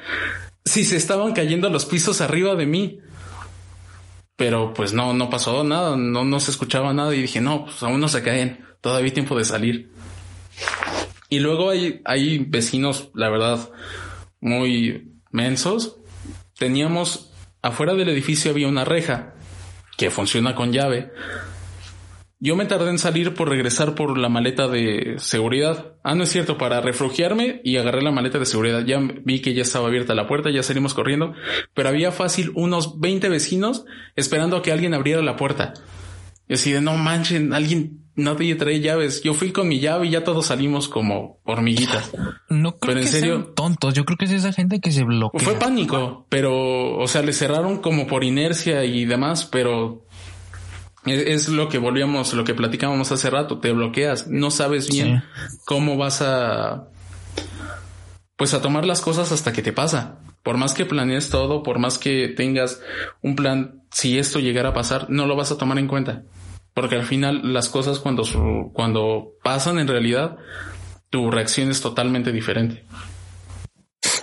D: si se estaban cayendo los pisos arriba de mí pero pues no, no pasó nada, no, no se escuchaba nada y dije, no, pues aún no se caen, todavía hay tiempo de salir. Y luego hay, hay vecinos, la verdad, muy mensos. Teníamos, afuera del edificio había una reja que funciona con llave yo me tardé en salir por regresar por la maleta de seguridad. Ah, no es cierto, para refugiarme y agarré la maleta de seguridad. Ya vi que ya estaba abierta la puerta, ya salimos corriendo, pero había fácil unos 20 vecinos esperando a que alguien abriera la puerta. Y así de no manchen, alguien, nadie trae llaves. Yo fui con mi llave y ya todos salimos como hormiguitas.
C: No creo pero en que serio, sean tontos. Yo creo que es esa gente que se bloquea.
D: Fue pánico, pero, o sea, le cerraron como por inercia y demás, pero es lo que volvíamos, lo que platicábamos hace rato, te bloqueas, no sabes bien cómo vas a, pues a tomar las cosas hasta que te pasa. Por más que planees todo, por más que tengas un plan, si esto llegara a pasar, no lo vas a tomar en cuenta. Porque al final las cosas cuando, cuando pasan en realidad, tu reacción es totalmente diferente.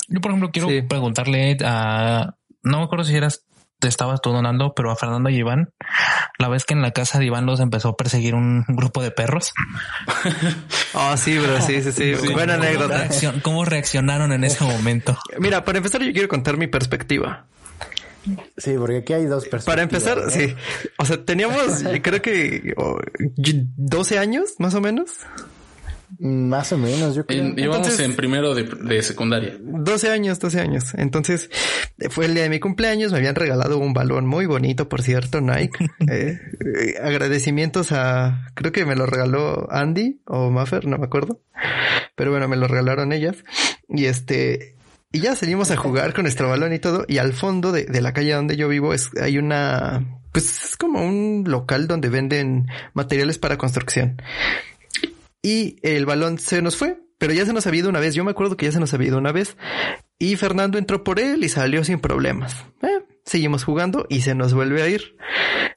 C: Yo, por ejemplo, quiero preguntarle a, no me acuerdo si eras estabas tú donando, pero a Fernando y Iván, la vez que en la casa de Iván los empezó a perseguir un grupo de perros.
A: oh, sí, bro, sí, sí, sí. Buena anécdota.
C: ¿Cómo reaccionaron en ese momento?
A: Mira, para empezar, yo quiero contar mi perspectiva.
B: Sí, porque aquí hay dos personas.
A: Para empezar, sí. O sea, teníamos, creo que 12 años, más o menos.
B: Más o menos, yo creo.
D: íbamos en primero de, secundaria.
A: 12 años, 12 años. Entonces, fue el día de mi cumpleaños, me habían regalado un balón muy bonito, por cierto, Nike. Eh, eh, agradecimientos a, creo que me lo regaló Andy o Maffer, no me acuerdo. Pero bueno, me lo regalaron ellas. Y este, y ya salimos a jugar con nuestro balón y todo. Y al fondo de, de la calle donde yo vivo es, hay una, pues es como un local donde venden materiales para construcción y el balón se nos fue, pero ya se nos había ido una vez. Yo me acuerdo que ya se nos había ido una vez y Fernando entró por él y salió sin problemas. Eh, seguimos jugando y se nos vuelve a ir.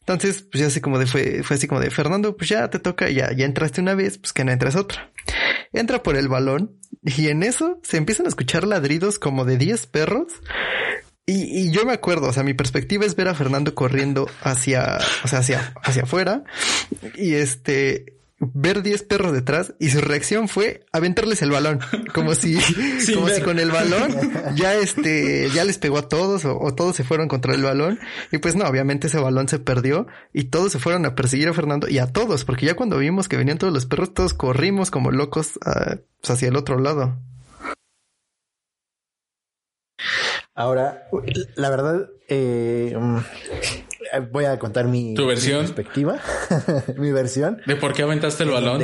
A: Entonces, pues ya así como de fue, fue así como de Fernando, pues ya te toca, ya, ya entraste una vez, pues que no entras otra. Entra por el balón y en eso se empiezan a escuchar ladridos como de 10 perros. Y, y, yo me acuerdo, o sea, mi perspectiva es ver a Fernando corriendo hacia, o sea, hacia, hacia afuera. Y este, ver 10 perros detrás y su reacción fue aventarles el balón, como si, como si con el balón ya este, ya les pegó a todos o, todos se fueron contra el balón y pues no, obviamente ese balón se perdió y todos se fueron a perseguir a Fernando y a todos, porque ya cuando vimos que venían todos los perros, todos corrimos como locos ah, pues, hacia el otro lado.
B: Ahora, la verdad, eh, voy a contar mi, perspectiva, mi versión.
D: ¿De por qué aventaste el balón?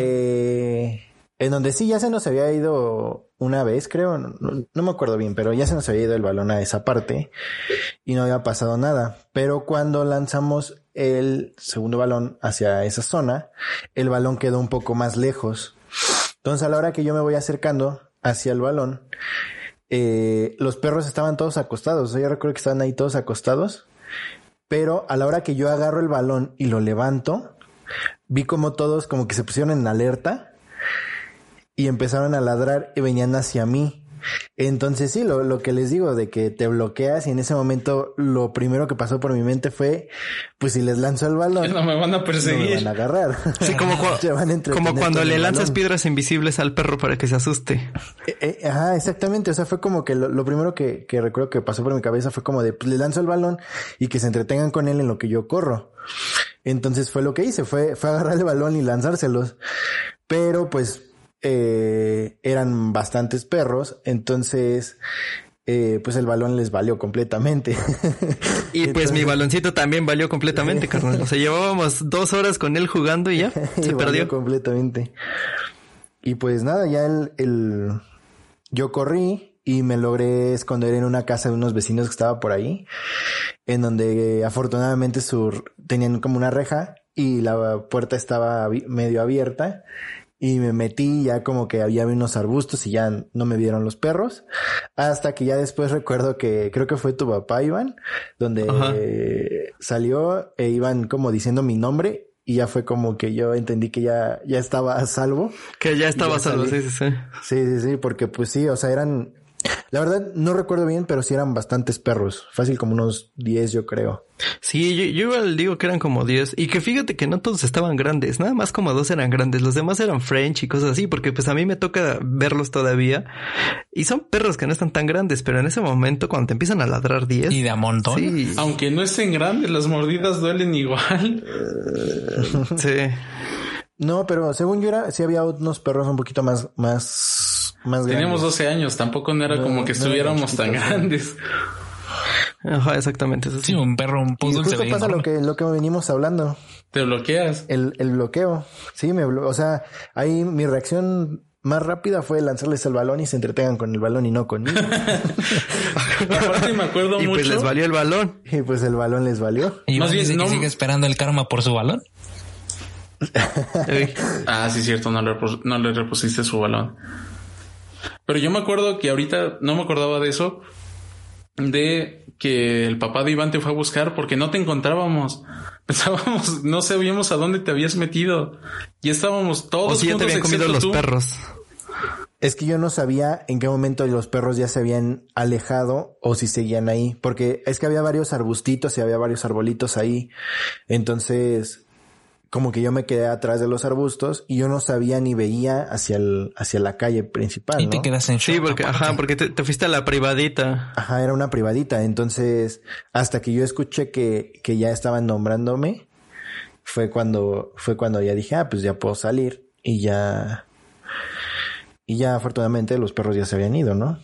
B: en donde sí, ya se nos había ido una vez, creo, no, me acuerdo bien, pero ya se nos había ido el balón a esa parte y no había pasado nada. Pero cuando lanzamos el segundo balón hacia esa zona, el balón quedó un poco más lejos. Entonces a la hora que yo me voy acercando hacia el balón, eh, los perros estaban todos acostados. Yo recuerdo que estaban ahí todos acostados. Pero a la hora que yo agarro el balón y lo levanto, vi como todos como que se pusieron en alerta y empezaron a ladrar y venían hacia mí. Entonces sí, lo, lo, que les digo de que te bloqueas y en ese momento lo primero que pasó por mi mente fue, pues si les lanzo el balón,
D: no me van a perseguir,
B: no me van a agarrar.
A: Sí, como, como cuando le lanzas piedras invisibles al perro para que se asuste.
B: Eh, eh, ajá, exactamente. O sea, fue como que lo, lo primero que, que, recuerdo que pasó por mi cabeza fue como de, pues le lanzo el balón y que se entretengan con él en lo que yo corro. Entonces fue lo que hice, fue, fue agarrar el balón y lanzárselos. Pero pues eh, eran bastantes perros, entonces eh, pues el balón les valió completamente.
A: y pues mi baloncito también valió completamente, carnal. O sea, llevábamos dos horas con él jugando y ya se perdió
B: completamente. Y pues nada, ya el, el, yo corrí y me logré esconder en una casa de unos vecinos que estaba por ahí, en donde afortunadamente sur, tenían como una reja y la puerta estaba medio abierta y me metí ya como que había unos arbustos y ya no me vieron los perros. Hasta que ya después recuerdo que creo que fue tu papá, Iván, donde salió e iban como diciendo mi nombre y ya fue como que yo entendí que ya, ya estaba a salvo.
A: Que ya estaba a salvo, sí, sí, sí.
B: Sí, sí, sí, porque pues sí, o sea, eran, la verdad no recuerdo bien, pero sí eran bastantes perros. Fácil como unos 10 yo creo.
A: Sí, yo, yo, igual digo que eran como 10. Y que fíjate que no todos estaban grandes. Nada más como dos eran grandes. Los demás eran French y cosas así. Porque pues a mí me toca verlos todavía. Y son perros que no están tan grandes. Pero en ese momento cuando te empiezan a ladrar 10.
C: Y de a montón.
A: Sí.
D: Aunque no estén grandes, las mordidas duelen igual.
A: sí.
B: No, pero según yo era, sí había unos perros un poquito más, más, más grandes.
D: Teníamos 12 años, tampoco no era no, como que no estuviéramos tan grandes.
A: Ajá, exactamente. Eso
C: sí. un perro, un
B: poodle. Y justo pasa lo que, lo que venimos hablando.
D: Te bloqueas.
B: El, el bloqueo. Sí, me blo o sea, ahí mi reacción más rápida fue lanzarles el balón y se entretengan con el balón y no conmigo.
D: Aparte me acuerdo
A: y
D: mucho.
A: Y pues les valió el balón.
B: Y pues el balón les valió.
C: Y más bien no... sigue esperando el karma por su balón.
D: ah, sí, cierto, no le, no le repusiste su balón. Pero yo me acuerdo que ahorita no me acordaba de eso, de que el papá de Iván te fue a buscar porque no te encontrábamos. Pensábamos, no sabíamos a dónde te habías metido. Y estábamos todos
A: o si
D: juntos,
A: ya te habían comido los
D: tú.
A: perros.
B: Es que yo no sabía en qué momento los perros ya se habían alejado o si seguían ahí, porque es que había varios arbustitos y había varios arbolitos ahí. Entonces, como que yo me quedé atrás de los arbustos y yo no sabía ni veía hacia el, hacia la calle principal.
C: Y
B: ¿no?
C: te quedas en shock.
A: Sí, porque, ajá, porque te, te, fuiste a la privadita.
B: Ajá, era una privadita. Entonces, hasta que yo escuché que, que ya estaban nombrándome, fue cuando, fue cuando ya dije, ah, pues ya puedo salir y ya, y ya afortunadamente los perros ya se habían ido, ¿no?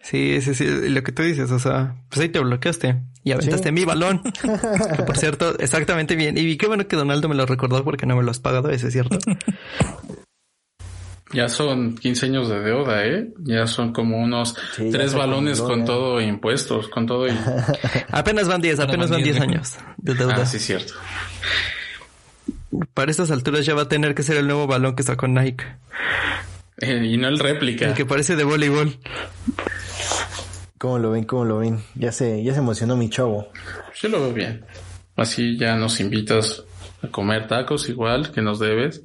A: Sí, sí, sí, lo que tú dices, o sea, pues ahí te bloqueaste y aventaste
B: Sí.
A: mi balón. que por cierto, exactamente bien. Y qué bueno que Donaldo me lo recordó porque no me lo has pagado, eso es cierto.
D: Ya son 15 años de deuda, ¿eh? Ya son como unos
B: Sí,
D: tres balones con
B: ya.
D: todo impuestos, con todo y...
A: apenas van 10, apenas van 10 años de deuda.
D: Ah, sí, cierto.
A: Para estas alturas ya va a tener que ser el nuevo balón que sacó Nike.
D: Eh, y no el réplica.
A: El que parece de voleibol.
B: ¿Cómo lo ven? ¿Cómo lo ven? Ya se, ya se emocionó mi chavo.
D: Yo lo veo bien. Así ya nos invitas a comer tacos igual que nos debes.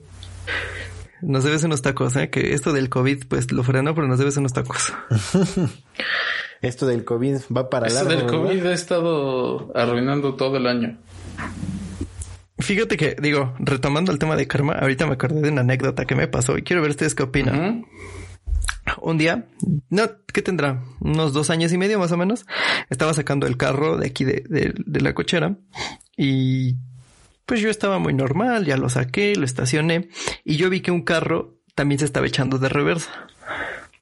A: Nos debes unos tacos, ¿eh? Que esto del COVID, pues lo frenó, pero nos debes unos tacos.
B: Esto del COVID va para
D: Eso
B: largo.
D: del
B: ¿verdad?
D: COVID ha estado arruinando todo el año.
A: Fíjate que, digo, retomando el tema de karma, ahorita me acordé de una anécdota que me pasó y quiero ver ustedes qué opinan. Un día, no, ¿qué tendrá? Unos dos años y medio más o menos. Estaba sacando el carro de aquí de, de- la cochera y pues yo estaba muy normal, ya lo saqué, lo estacioné y yo vi que un carro también se estaba echando de reversa.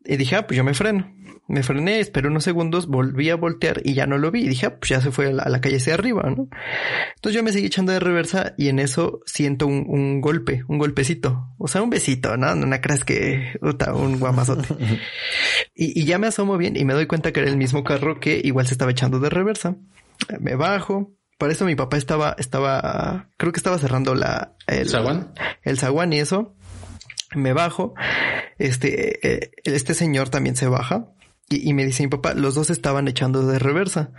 A: Y dije, ah, pues yo me freno. Me frené, esperé unos segundos, volví a voltear y ya no lo vi. Y dije, ah, pues ya se fue a la, a la calle hacia arriba, ¿no? Entonces yo me seguí echando de reversa y en eso siento un, un golpe, un golpecito. O sea, un besito, ¿no? No, creas que, un guamazote. y, y ya me asomo bien y me doy cuenta que era el mismo carro que igual se estaba echando de reversa. Me bajo. Para eso mi papá estaba, estaba, creo que estaba cerrando la, el,
D: ¿Zaguán?
A: el zaguán y eso. Me bajo. Este, eh, este señor también se baja. Y, me dice mi papá, los dos estaban echando de reversa.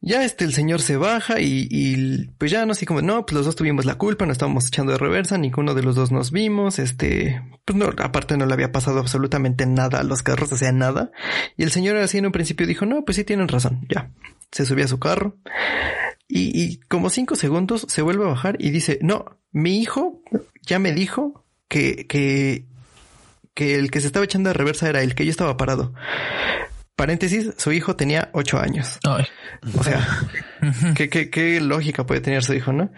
A: Ya este, el señor se baja y, pues ya no sé como, no, pues los dos tuvimos la culpa, no estábamos echando de reversa, ninguno de los dos nos vimos, este, pues no, aparte no le había pasado absolutamente nada a los carros, o sea, nada. Y el señor así en un principio dijo, no, pues sí tienen razón, ya. Se subió a su carro. Y como cinco segundos se vuelve a bajar y dice, no, mi hijo ya me dijo que, que, que el que se estaba echando de reversa era el que yo estaba parado. Paréntesis, su hijo tenía ocho años. O sea, ¿qué, qué, qué lógica puede tener su hijo, ¿no?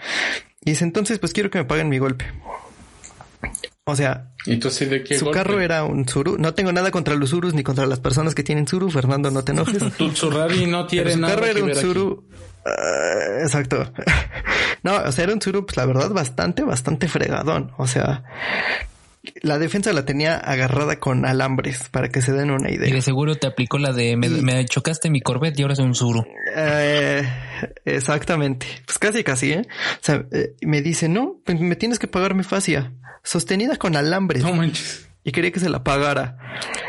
A: Y dice, entonces, pues quiero que me paguen mi golpe. O sea,
D: ¿de qué
A: su carro era un Zuru. No tengo nada contra los Zurus ni contra las personas que tienen Zuru. Fernando, no te enojes.
D: tu Zurari no tiene
A: su
D: nada.
A: carro era un Zuru. Ah, exacto. no, o sea, era un Zuru, pues la verdad, bastante, bastante fregadón. O sea, la defensa la tenía agarrada con alambres para que se den una idea.
C: Y de seguro te aplicó la de me, chocaste mi Corvette y ahora es un Zuru.
A: Eh, exactamente. Pues casi, casi, ¿eh? O sea, eh, me dice, no, pues me tienes que pagar mi fascia sostenida con alambres.
D: No manches
A: y quería que se la pagara.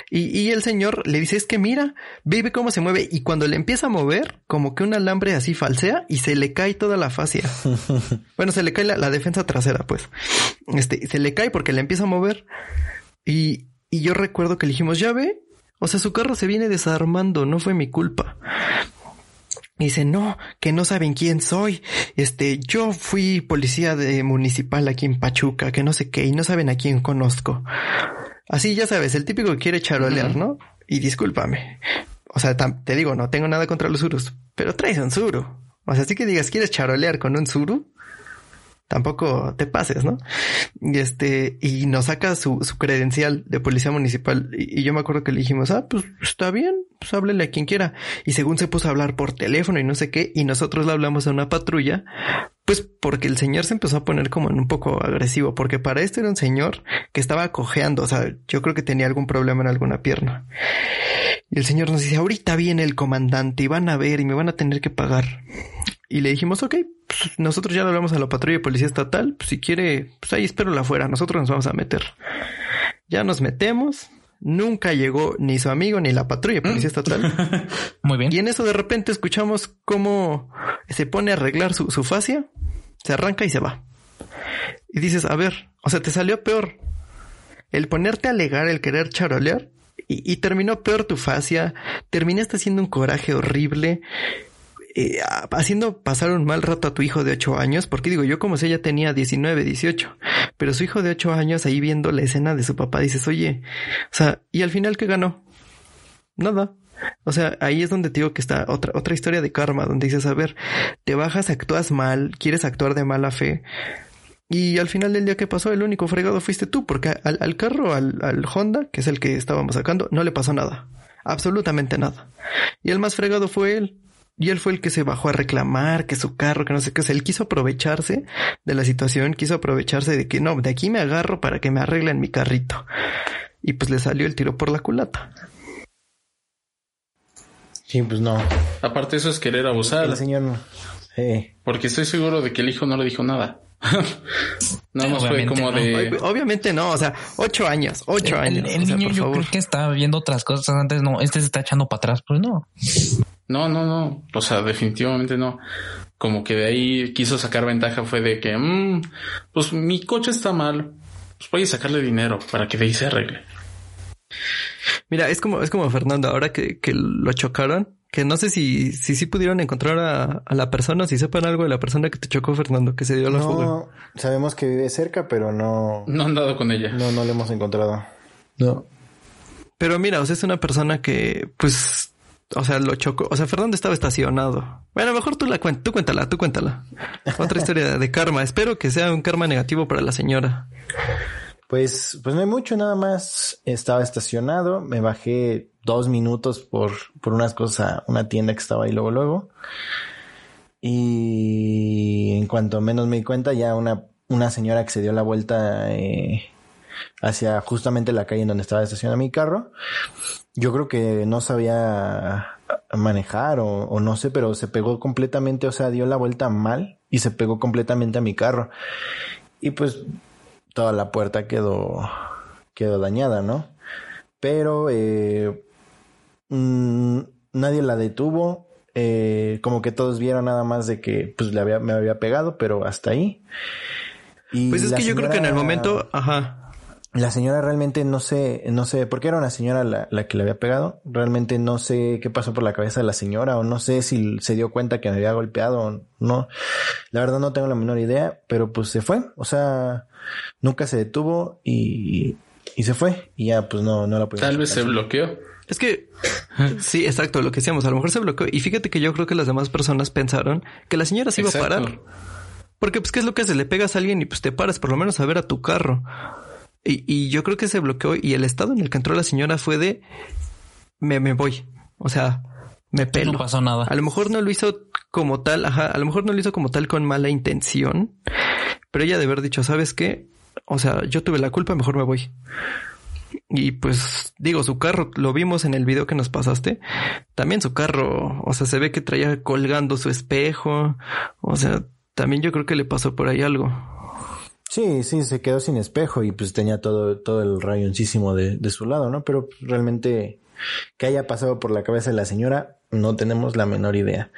A: Y, y, el señor le dice, es que mira, ve, cómo se mueve. Y cuando le empieza a mover, como que un alambre así falsea y se le cae toda la fascia. bueno, se le cae la, defensa trasera, pues. Este, se le cae porque le empieza a mover. Y, y yo recuerdo que le dijimos, ya ve, o sea, su carro se viene desarmando, no fue mi culpa. Y dice, no, que no saben quién soy. Este, yo fui policía de municipal aquí en Pachuca, que no sé qué, y no saben a quién conozco. Así ya sabes, el típico que quiere charolear, ¿no? Y discúlpame. O sea, te digo, no tengo nada contra los surus, pero traes un suru. O sea, así que digas, ¿quieres charolear con un suru? Tampoco te pases, ¿no? Y este, y nos saca su, su credencial de policía municipal. Y, yo me acuerdo que le dijimos, ah, pues está bien, pues háblele a quien quiera. Y según se puso a hablar por teléfono y no sé qué, y nosotros le hablamos a una patrulla, pues porque el señor se empezó a poner como en un poco agresivo, porque para esto era un señor que estaba cojeando, o sea, yo creo que tenía algún problema en alguna pierna. Y el señor nos dice, ahorita viene el comandante y van a ver y me van a tener que pagar. Y le dijimos, ok, pues nosotros ya le hablamos a la patrulla de policía estatal, pues si quiere, pues ahí espero la afuera, nosotros nos vamos a meter. Ya nos metemos, nunca llegó ni su amigo ni la patrulla de policía estatal.
C: Muy bien.
A: Y en eso de repente escuchamos cómo se pone a arreglar su, su fascia, se arranca y se va. Y dices, a ver, o sea, te salió peor el ponerte a alegar, el querer charolear, y, y terminó peor tu fascia, terminaste haciendo un coraje horrible, eh, haciendo pasar un mal rato a tu hijo de 8 años, porque digo, yo como sé ya tenía 19, 18, pero su hijo de 8 años ahí viendo la escena de su papá, dices, oye, o sea, y al final ¿qué ganó? Nada. O sea, ahí es donde te digo que está otra, otra historia de karma, donde dices, a ver, te bajas, actúas mal, quieres actuar de mala fe, y al final del día que pasó, el único fregado fuiste tú, porque al, al carro, al, al Honda, que es el que estábamos sacando, no le pasó nada. Absolutamente nada. Y el más fregado fue él. Y él fue el que se bajó a reclamar que su carro, que no sé qué. O sea, él quiso aprovecharse de la situación, quiso aprovecharse de que no, de aquí me agarro para que me arreglen mi carrito. Y pues le salió el tiro por la culata.
B: Sí, pues no.
D: Aparte eso es querer abusar.
B: El señor no. Sí.
D: Porque estoy seguro de que el hijo no le dijo nada. no más fue como de.
A: Obviamente no, o sea, ocho años, ocho años.
C: El, niño yo creo que está viendo otras cosas antes, no, este se está echando para atrás, pues no.
D: No, no, no. O sea, definitivamente no. Como que de ahí quiso sacar ventaja fue de que, mmm, pues mi coche está mal. Pues voy a sacarle dinero para que de ahí se arregle.
A: Mira, es como, es como Fernando, ahora que, que lo chocaron, que no sé si, si sí pudieron encontrar a, a, la persona, si sepan algo de la persona que te chocó, Fernando, que se dio la no, fuga.
B: Sabemos que vive cerca, pero no.
D: No han dado con ella.
B: No, no le hemos encontrado.
A: No. Pero mira, o sea, es una persona que, pues, o sea, lo chocó. O sea, Fernando estaba estacionado. Bueno, mejor tú la cuentas. Tú cuéntala, tú cuéntala. Otra historia de karma. Espero que sea un karma negativo para la señora.
B: Pues, pues no hay mucho, nada más estaba estacionado. Me bajé dos minutos por, por unas cosas una tienda que estaba ahí luego, luego. Y en cuanto menos me di cuenta, ya una, una señora que se dio la vuelta eh, hacia justamente la calle en donde estaba estacionado mi carro. Yo creo que no sabía manejar o, no sé, pero se pegó completamente, o sea, dio la vuelta mal y se pegó completamente a mi carro. Y pues toda la puerta quedó, quedó dañada, ¿no? Pero, eh, mm, nadie la detuvo. Eh, como que todos vieron nada más de que pues le había, me había pegado, pero hasta ahí.
A: Y pues es que yo creo que en el momento, ajá.
B: La señora realmente no sé, no sé, porque era una señora la, la, que le había pegado. Realmente no sé qué pasó por la cabeza de la señora o no sé si se dio cuenta que me había golpeado o no. La verdad no tengo la menor idea, pero pues se fue. O sea, nunca se detuvo y, y se fue y ya pues no, no la
D: pudimos. Tal vez se bloqueó.
A: Es que sí, exacto, lo que decíamos, a lo mejor se bloqueó y fíjate que yo creo que las demás personas pensaron que la señora se iba a parar. Porque pues qué es lo que hace, le pegas a alguien y pues te paras por lo menos a ver a tu carro. Y, y yo creo que se bloqueó y el estado en el que entró la señora fue de me, me voy. O sea, me pelo.
C: No pasó nada.
A: A lo mejor no lo hizo como tal, ajá, a lo mejor no lo hizo como tal con mala intención, pero ella de haber dicho, ¿sabes qué? O sea, yo tuve la culpa, mejor me voy. Y pues digo, su carro, lo vimos en el video que nos pasaste. También su carro, o sea, se ve que traía colgando su espejo. O sea, también yo creo que le pasó por ahí algo.
B: Sí, sí, se quedó sin espejo y pues tenía todo, todo el rayoncísimo de, de su lado, ¿no? Pero realmente que haya pasado por la cabeza de la señora, no tenemos la menor idea.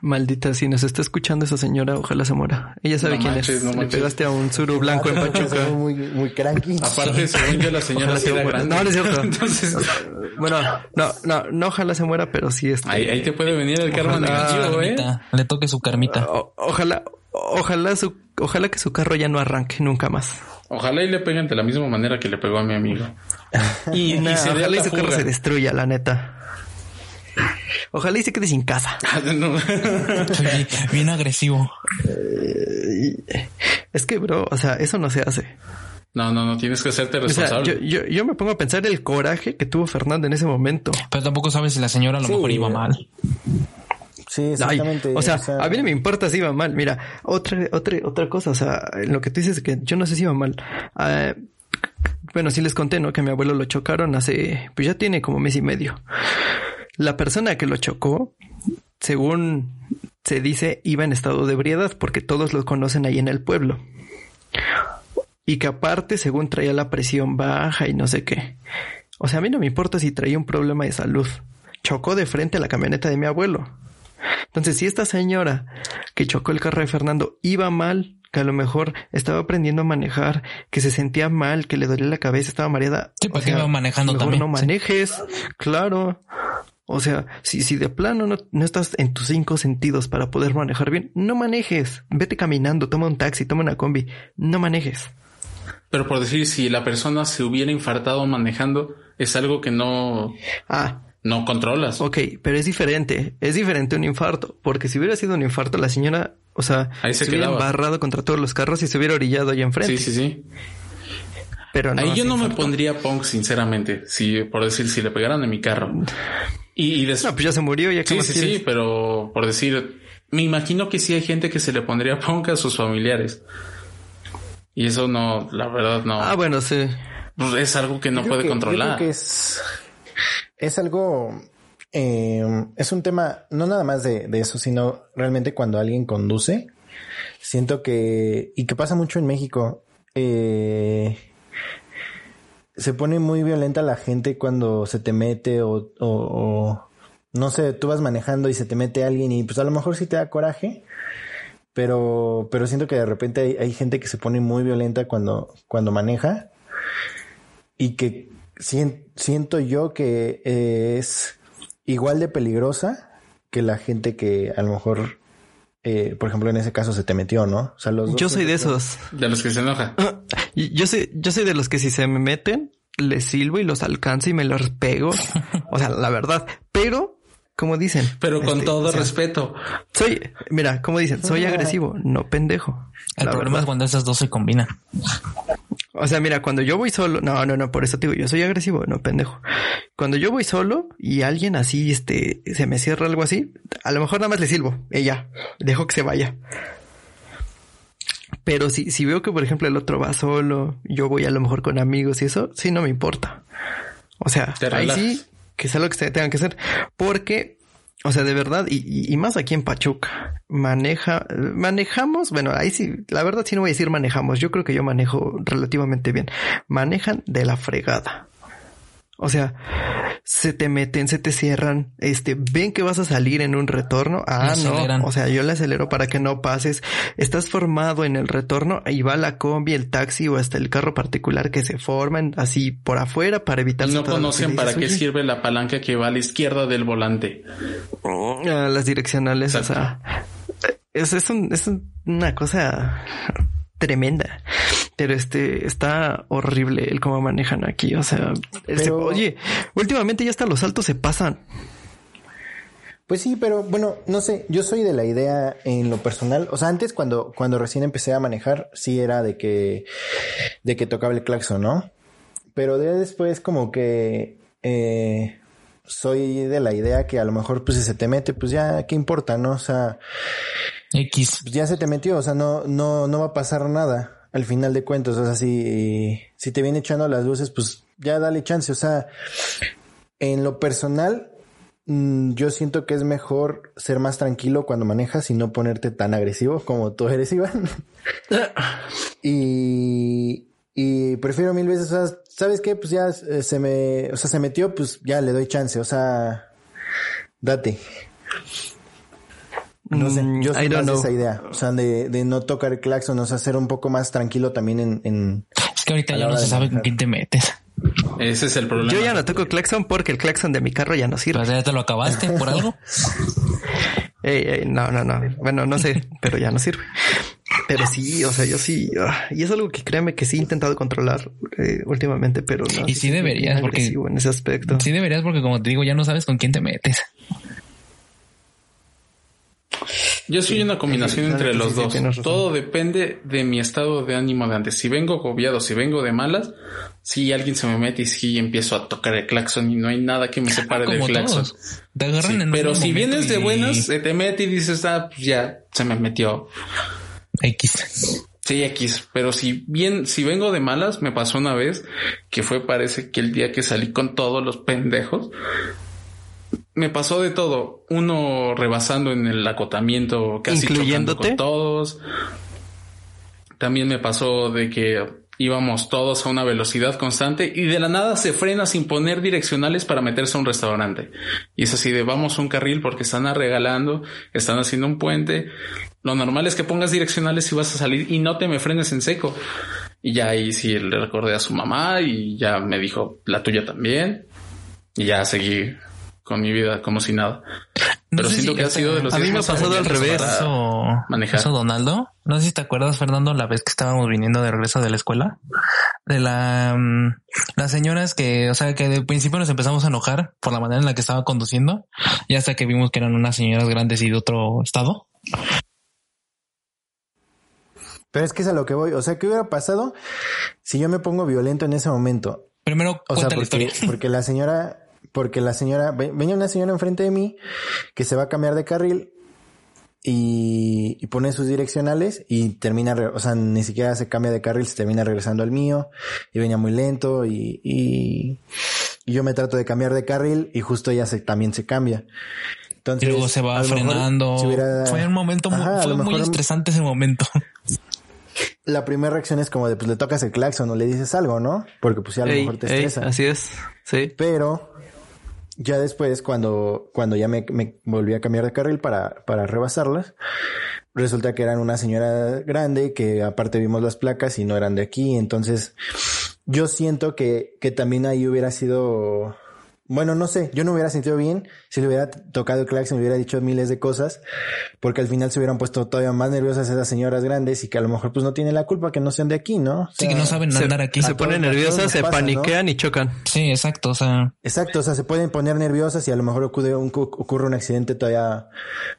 A: Maldita, si nos está escuchando esa señora, ojalá se muera. Ella sabe quién es. Le pegaste a un suru blanco en Pachuca.
B: Muy, muy cranky.
D: Aparte, según yo, la señora se
A: muera. No, no es cierto. Entonces... Bueno, no, no, no, ojalá se muera, pero sí.
D: Ahí, ahí te puede venir el karma negativo, ¿eh?
C: Le toque su carmita.
A: ojalá, ojalá su, ojalá que su carro ya no arranque nunca más.
D: Ojalá y le peguen de la misma manera que le pegó a mi amigo.
A: y, y se ojalá y su carro se destruya, la neta. Ojalá y se quede sin casa.
C: Ah, bien, agresivo.
A: Eh, es que, bro, o sea, eso no se hace.
D: No, no, no, tienes que hacerte responsable.
A: yo, yo, me pongo a pensar el coraje que tuvo Fernando en ese momento.
C: Pero tampoco sabes si la señora a lo mejor iba mal.
B: Sí, exactamente.
A: o, sea, a mí no me importa si iba mal. Mira, otra, otra, otra cosa, o sea, lo que tú dices es que yo no sé si iba mal. Ah, bueno, sí les conté, ¿no? Que a mi abuelo lo chocaron hace, pues ya tiene como mes y medio. La persona que lo chocó, según se dice, iba en estado de ebriedad porque todos lo conocen ahí en el pueblo. Y que aparte, según traía la presión baja y no sé qué. O sea, a mí no me importa si traía un problema de salud. Chocó de frente a la camioneta de mi abuelo. Entonces, si esta señora que chocó el carro de Fernando iba mal, que a lo mejor estaba aprendiendo a manejar, que se sentía mal, que le dolía la cabeza, estaba mareada.
C: Sí, porque iba manejando
A: mejor
C: también.
A: No manejes, claro. O sea, si, si de plano no, no, estás en tus cinco sentidos para poder manejar bien, no manejes. Vete caminando, toma un taxi, toma una combi, no manejes.
D: Pero por decir, si la persona se hubiera infartado manejando, es algo que no...
A: Ah.
D: No controlas.
A: Ok, pero es diferente. Es diferente un infarto. Porque si hubiera sido un infarto, la señora, o sea, se, hubiera embarrado contra todos los carros y se hubiera orillado ahí enfrente.
D: Sí, sí, sí.
A: Pero
D: Ahí yo no me pondría punk, sinceramente. Si, por decir, si le pegaran en mi carro. Y,
A: No, pues ya se murió, ya
D: Sí, sí, sí, pero por decir, me imagino que sí hay gente que se le pondría punk a sus familiares. Y eso no, la verdad no.
A: Ah, bueno, sí.
D: Pues es algo que no puede controlar.
B: que es, es algo, eh, es un tema, no nada más de, de eso, sino realmente cuando alguien conduce, siento que, y que pasa mucho en México, eh, se pone muy violenta la gente cuando se te mete o, o, no sé, tú vas manejando y se te mete alguien y pues a lo mejor sí te da coraje, pero, pero siento que de repente hay, hay gente que se pone muy violenta cuando, cuando maneja y que siento yo que es igual de peligrosa que la gente que a lo mejor eh, por ejemplo, en ese caso se te metió, ¿no?
A: O sea, los yo soy de esos.
D: De los que se enoja.
A: Yo soy, yo soy de los que si se me meten, les silbo y los alcanzo y me los pego. o sea, la verdad. Pero, como dicen.
D: Pero con este, todo respeto.
A: Soy, mira, como dicen, soy agresivo, no pendejo.
C: El problema es cuando esas dos se combinan.
A: O sea, mira, cuando yo voy solo, no, no, no, por eso te digo, yo soy agresivo, no pendejo. Cuando yo voy solo y alguien así, este, se me cierra algo así, a lo mejor nada más le silbo, ella, dejo que se vaya. Pero si, si veo que, por ejemplo, el otro va solo, yo voy a lo mejor con amigos y eso, sí, no me importa. O sea, ahí sí, que sea lo que se tengan que hacer. Porque o sea, de verdad, y, y, más aquí en Pachuca, maneja, manejamos, bueno, ahí sí, la verdad sí no voy a decir manejamos, yo creo que yo manejo relativamente bien. Manejan de la fregada. O sea, se te meten, se te cierran, este, ven que vas a salir en un retorno. Ah, no. O sea, yo le acelero para que no pases. Estás formado en el retorno y va la combi, el taxi o hasta el carro particular que se forman así por afuera para evitar.
D: no conocen para qué sirve la palanca que va a la izquierda del volante.
A: las direccionales, o sea, es, es, es una cosa tremenda. Pero este está horrible el cómo manejan aquí. O sea, oye, últimamente ya hasta los altos se pasan.
B: Pues sí, pero bueno, no sé, yo soy de la idea en lo personal, o sea, antes cuando, cuando recién empecé a manejar, sí era de que, de que tocaba el claxon, ¿no? Pero de después como que, eh, soy de la idea que a lo mejor pues si se te mete, pues ya, ¿qué importa, no? O sea,
C: X.
B: Pues ya se te metió, o sea, no, no, no va a pasar nada al final de cuentos. O sea, si, si te viene echando las luces, pues ya dale chance. O sea, en lo personal, mm, yo siento que es mejor ser más tranquilo cuando manejas y no ponerte tan agresivo como tú eres, Iván. y, y prefiero mil veces, o sea, ¿sabes qué? Pues ya eh, se me, o sea, se metió, pues ya le doy chance, o sea, date. No sé, mm, yo soy más de esa idea. O sea, de, de, no tocar el claxon, o sea, ser un poco más tranquilo también en... en
C: es que ahorita ya no se sabe con quién te metes.
D: Ese es el problema.
A: Yo ya no toco claxon porque el claxon de mi carro ya no sirve.
C: ¿Ya te lo acabaste por algo?
A: ey, no, no, no. Bueno, no sé, pero ya no sirve. Pero sí, o sea, yo sí. Ah, y es algo que créeme que sí he intentado controlar eh, últimamente, pero no.
C: Y sí deberías, porque.
A: En ese aspecto.
C: Sí deberías, porque como te digo, ya no sabes con quién te metes.
D: Yo soy una combinación entre los dos. Todo depende de mi estado de ánimo de antes. Si vengo agobiado, si vengo de malas, si alguien se me mete y si empiezo a tocar el claxon y no hay nada que me separe del claxon. pero si vienes de buenas, se te mete y dices, ah, pues ya se me metió.
C: X.
D: Sí, X. Pero si bien, si vengo de malas, me pasó una vez que fue, parece que el día que salí con todos los pendejos, me pasó de todo. Uno rebasando en el acotamiento, casi chocando con todos. También me pasó de que íbamos todos a una velocidad constante y de la nada se frena sin poner direccionales para meterse a un restaurante. Y es así de vamos a un carril porque están arregalando, están haciendo un puente. Lo normal es que pongas direccionales si vas a salir y no te me frenes en seco. Y ya ahí sí le recordé a su mamá y ya me dijo la tuya también. Y ya seguí con mi vida como si nada. Pero siento que ha sido de los
A: A mí me ha pasado al revés.
C: Eso, manejar. Eso, Donaldo. No sé si te acuerdas, Fernando, la vez que estábamos viniendo de regreso de la escuela. De la, mm, las señoras que, o sea, que de principio nos empezamos a enojar por la manera en la que estaba conduciendo. Y hasta que vimos que eran unas señoras grandes y de otro estado.
B: Pero es que es a lo que voy. O sea, ¿qué hubiera pasado si yo me pongo violento en ese momento?
C: Primero,
B: o sea, porque, porque la señora porque la señora, venía una señora enfrente de mí que se va a cambiar de carril y, pone sus direccionales y termina, o sea, ni siquiera se cambia de carril, se termina regresando al mío y venía muy lento y, y, yo me trato de cambiar de carril y justo ella se, también se cambia.
C: Entonces, y luego se va frenando. fue un momento muy, fue muy estresante ese momento.
B: La primera reacción es como de pues le tocas el claxon o le dices algo, ¿no? Porque pues ya a lo mejor te estresa.
A: así es. Sí.
B: Pero ya después, cuando, cuando ya me, me, volví a cambiar de carril para, para rebasarlas, resulta que eran una señora grande que aparte vimos las placas y no eran de aquí. Entonces, yo siento que, que también ahí hubiera sido bueno, no sé, yo no hubiera sentido bien si le hubiera tocado el claxon, me hubiera dicho miles de cosas, porque al final se hubieran puesto todavía más nerviosas esas señoras grandes y que a lo mejor pues no tienen la culpa que no sean de aquí, ¿no?
C: sí, que no saben andar aquí.
A: Se ponen nerviosas, se paniquean y chocan.
C: Sí, exacto, o sea.
B: Exacto, o sea, se pueden poner nerviosas y a lo mejor ocurre un, ocurre un accidente todavía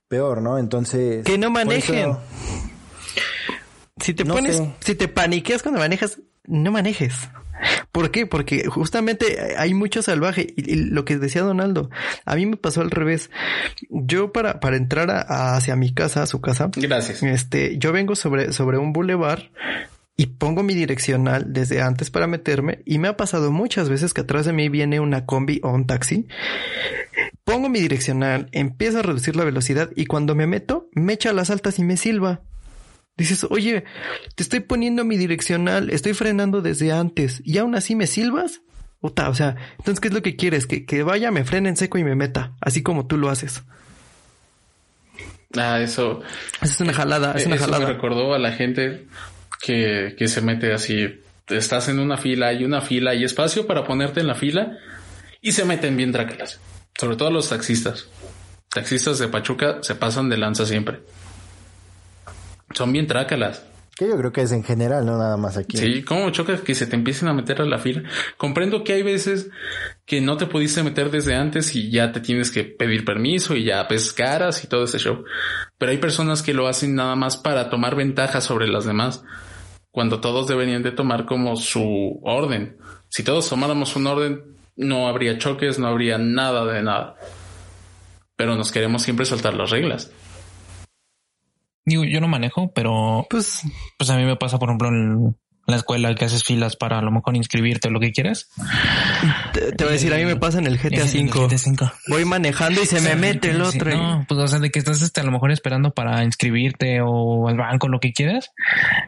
B: peor, ¿no? Entonces.
A: Que no manejen. Si te pones, si te paniqueas cuando manejas, no manejes. ¿Por qué? Porque justamente hay mucho salvaje. Y, lo que decía Donaldo, a mí me pasó al revés. Yo para, para entrar hacia mi casa, a su casa.
D: Gracias.
A: Este, yo vengo sobre, sobre un bulevar y pongo mi direccional desde antes para meterme y me ha pasado muchas veces que atrás de mí viene una combi o un taxi. Pongo mi direccional, empiezo a reducir la velocidad y cuando me meto, me echa las altas y me silba. Dices, oye, te estoy poniendo mi direccional, estoy frenando desde antes y aún así me silbas. Puta, o sea, entonces, ¿qué es lo que quieres? Que, que vaya, me frene en seco y me meta, así como tú lo haces.
D: Ah, eso.
A: Eso es una jalada, es una
D: eso
A: jalada.
D: me recordó a la gente que, que se mete así. Estás en una fila, hay una fila, hay espacio para ponerte en la fila y se meten bien trácalas. Sobre todo los taxistas. Taxistas de Pachuca se pasan de lanza siempre. Son bien trácalas.
B: Que yo creo que es en general, no nada más aquí.
D: Sí, cómo choca que se te empiecen a meter a la fila. Comprendo que hay veces que no te pudiste meter desde antes y ya te tienes que pedir permiso y ya ves caras y todo ese show. Pero hay personas que lo hacen nada más para tomar ventaja sobre las demás, cuando todos deberían de tomar como su orden. Si todos tomáramos un orden, no habría choques, no habría nada de nada. Pero nos queremos siempre saltar las reglas.
C: Digo, yo no manejo, pero
A: Pues,
C: pues a mí me pasa, por ejemplo, en la escuela que haces filas para a lo mejor inscribirte o lo que quieras.
A: te, te voy a decir, a mí me pasa en el GTA V. Voy manejando y se me
C: Sí,
A: mete el
C: sí,
A: otro. y-
C: No, pues o sea, de que estás este, a lo mejor esperando para inscribirte o al banco, lo que quieras.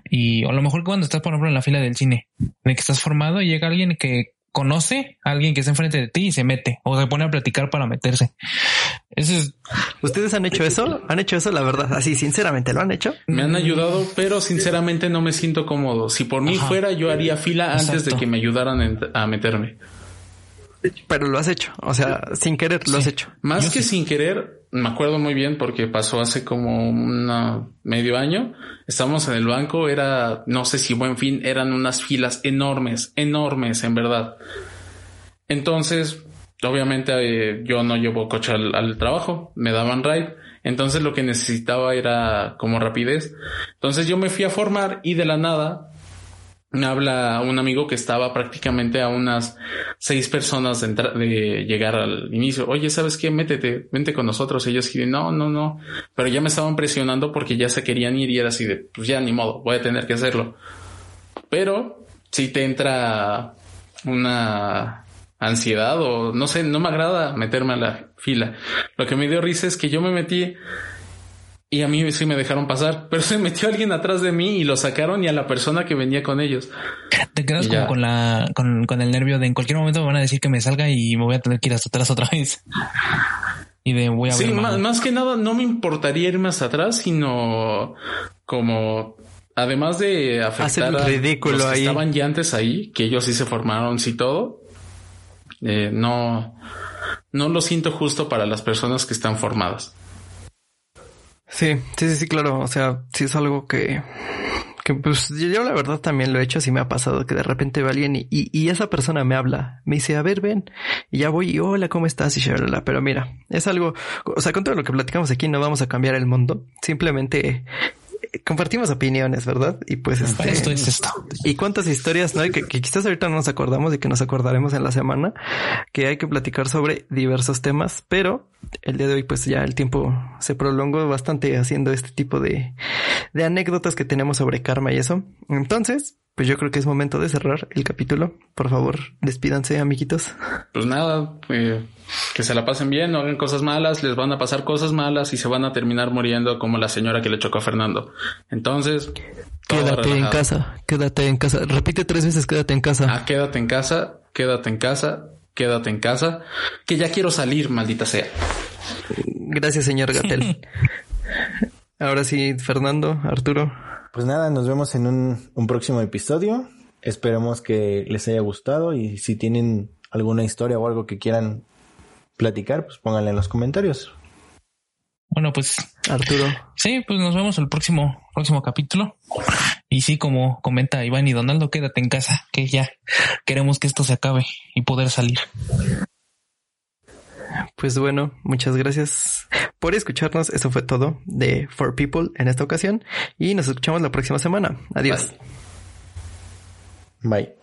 C: Y o a lo mejor cuando estás, por ejemplo, en la fila del cine, de que estás formado y llega alguien que conoce a alguien que está enfrente de ti y se mete o se pone a platicar para meterse. Eso es,
A: ¿Ustedes han hecho eso? ¿Han hecho eso, la verdad? Así, sinceramente, ¿lo han hecho?
D: Me han ayudado, pero sinceramente no me siento cómodo. Si por mí
C: Ajá.
D: fuera, yo haría fila antes de que me ayudaran a meterme.
A: Pero lo has hecho. O sea, sin querer lo has hecho.
D: Más
C: Yo
D: que
C: sí.
D: sin querer, me acuerdo muy bien porque pasó hace como una medio año. Estábamos en el banco, era, no sé si buen fin, eran unas filas enormes, enormes, en verdad. Entonces, obviamente eh, yo no llevo coche al, al trabajo, me daban ride. Entonces lo que necesitaba era como rapidez. Entonces yo me fui a formar y de la nada habla un amigo que estaba prácticamente a unas seis personas de, de llegar al inicio. Oye, ¿sabes qué? Métete, vente con nosotros. Ellos de, no, no, no. Pero ya me estaban presionando porque ya se querían ir y era así de, pues ya ni modo, voy a tener que hacerlo. Pero si te entra una ansiedad o no sé, no me agrada meterme a la fila. Lo que me dio risa es que yo me metí y a mí sí me dejaron pasar, pero se metió alguien atrás de mí y lo sacaron y a la persona que venía con ellos.
C: te quedas como con la, con, con el nervio de en cualquier momento me van a decir que me salga y me voy a tener que ir hasta atrás otra vez. Y de voy a
D: Sí,
C: ver
D: más, más que nada no me importaría ir más atrás, sino como además de afectar a
A: ridículo
D: los que
A: ahí.
D: estaban ya antes ahí, que ellos sí se formaron, sí todo. eh, no, no lo siento justo para las personas que están formadas.
A: Sí, sí, sí, claro. O sea, sí es algo que, que pues yo la verdad también lo he hecho. Sí me ha pasado que de repente va alguien y, y, y esa persona me habla, me dice, a ver, ven. Y ya voy y hola, ¿cómo estás? Y shalala. Pero mira, es algo, o sea, con todo lo que platicamos aquí no vamos a cambiar el mundo. Simplemente compartimos opiniones, ¿verdad? Y pues este...
C: Esto es esto.
A: Y cuántas historias, ¿no? Que, que quizás ahorita no nos acordamos y que nos acordaremos en la semana, que hay que platicar sobre diversos temas, pero el día de hoy pues ya el tiempo se prolongó bastante haciendo este tipo de, de anécdotas que tenemos sobre karma y eso. Entonces, pues yo creo que es momento de cerrar el capítulo. Por favor, despídanse, amiguitos.
D: Pues nada, eh, que se la pasen bien, no hagan cosas malas, les van a pasar cosas malas y se van a terminar muriendo como la señora que le chocó a Fernando. Entonces,
A: Quédate en casa, quédate en casa. Repite tres veces, quédate en casa.
D: Ah, quédate en casa, quédate en casa, quédate en casa, que ya quiero salir, maldita sea.
A: Gracias, señor Gatel. Ahora sí, Fernando, Arturo.
B: Pues nada, nos vemos en un, un próximo episodio. Esperemos que les haya gustado y si tienen alguna historia o algo que quieran platicar, pues pónganla en los comentarios.
C: Bueno, pues
A: Arturo.
C: sí, pues nos vemos el próximo, próximo capítulo. Y sí, como comenta Iván y Donaldo, quédate en casa, que ya queremos que esto se acabe y poder salir.
A: Pues bueno, muchas gracias por escucharnos. Eso fue todo de For People en esta ocasión y nos escuchamos la próxima semana. Adiós.
B: Bye.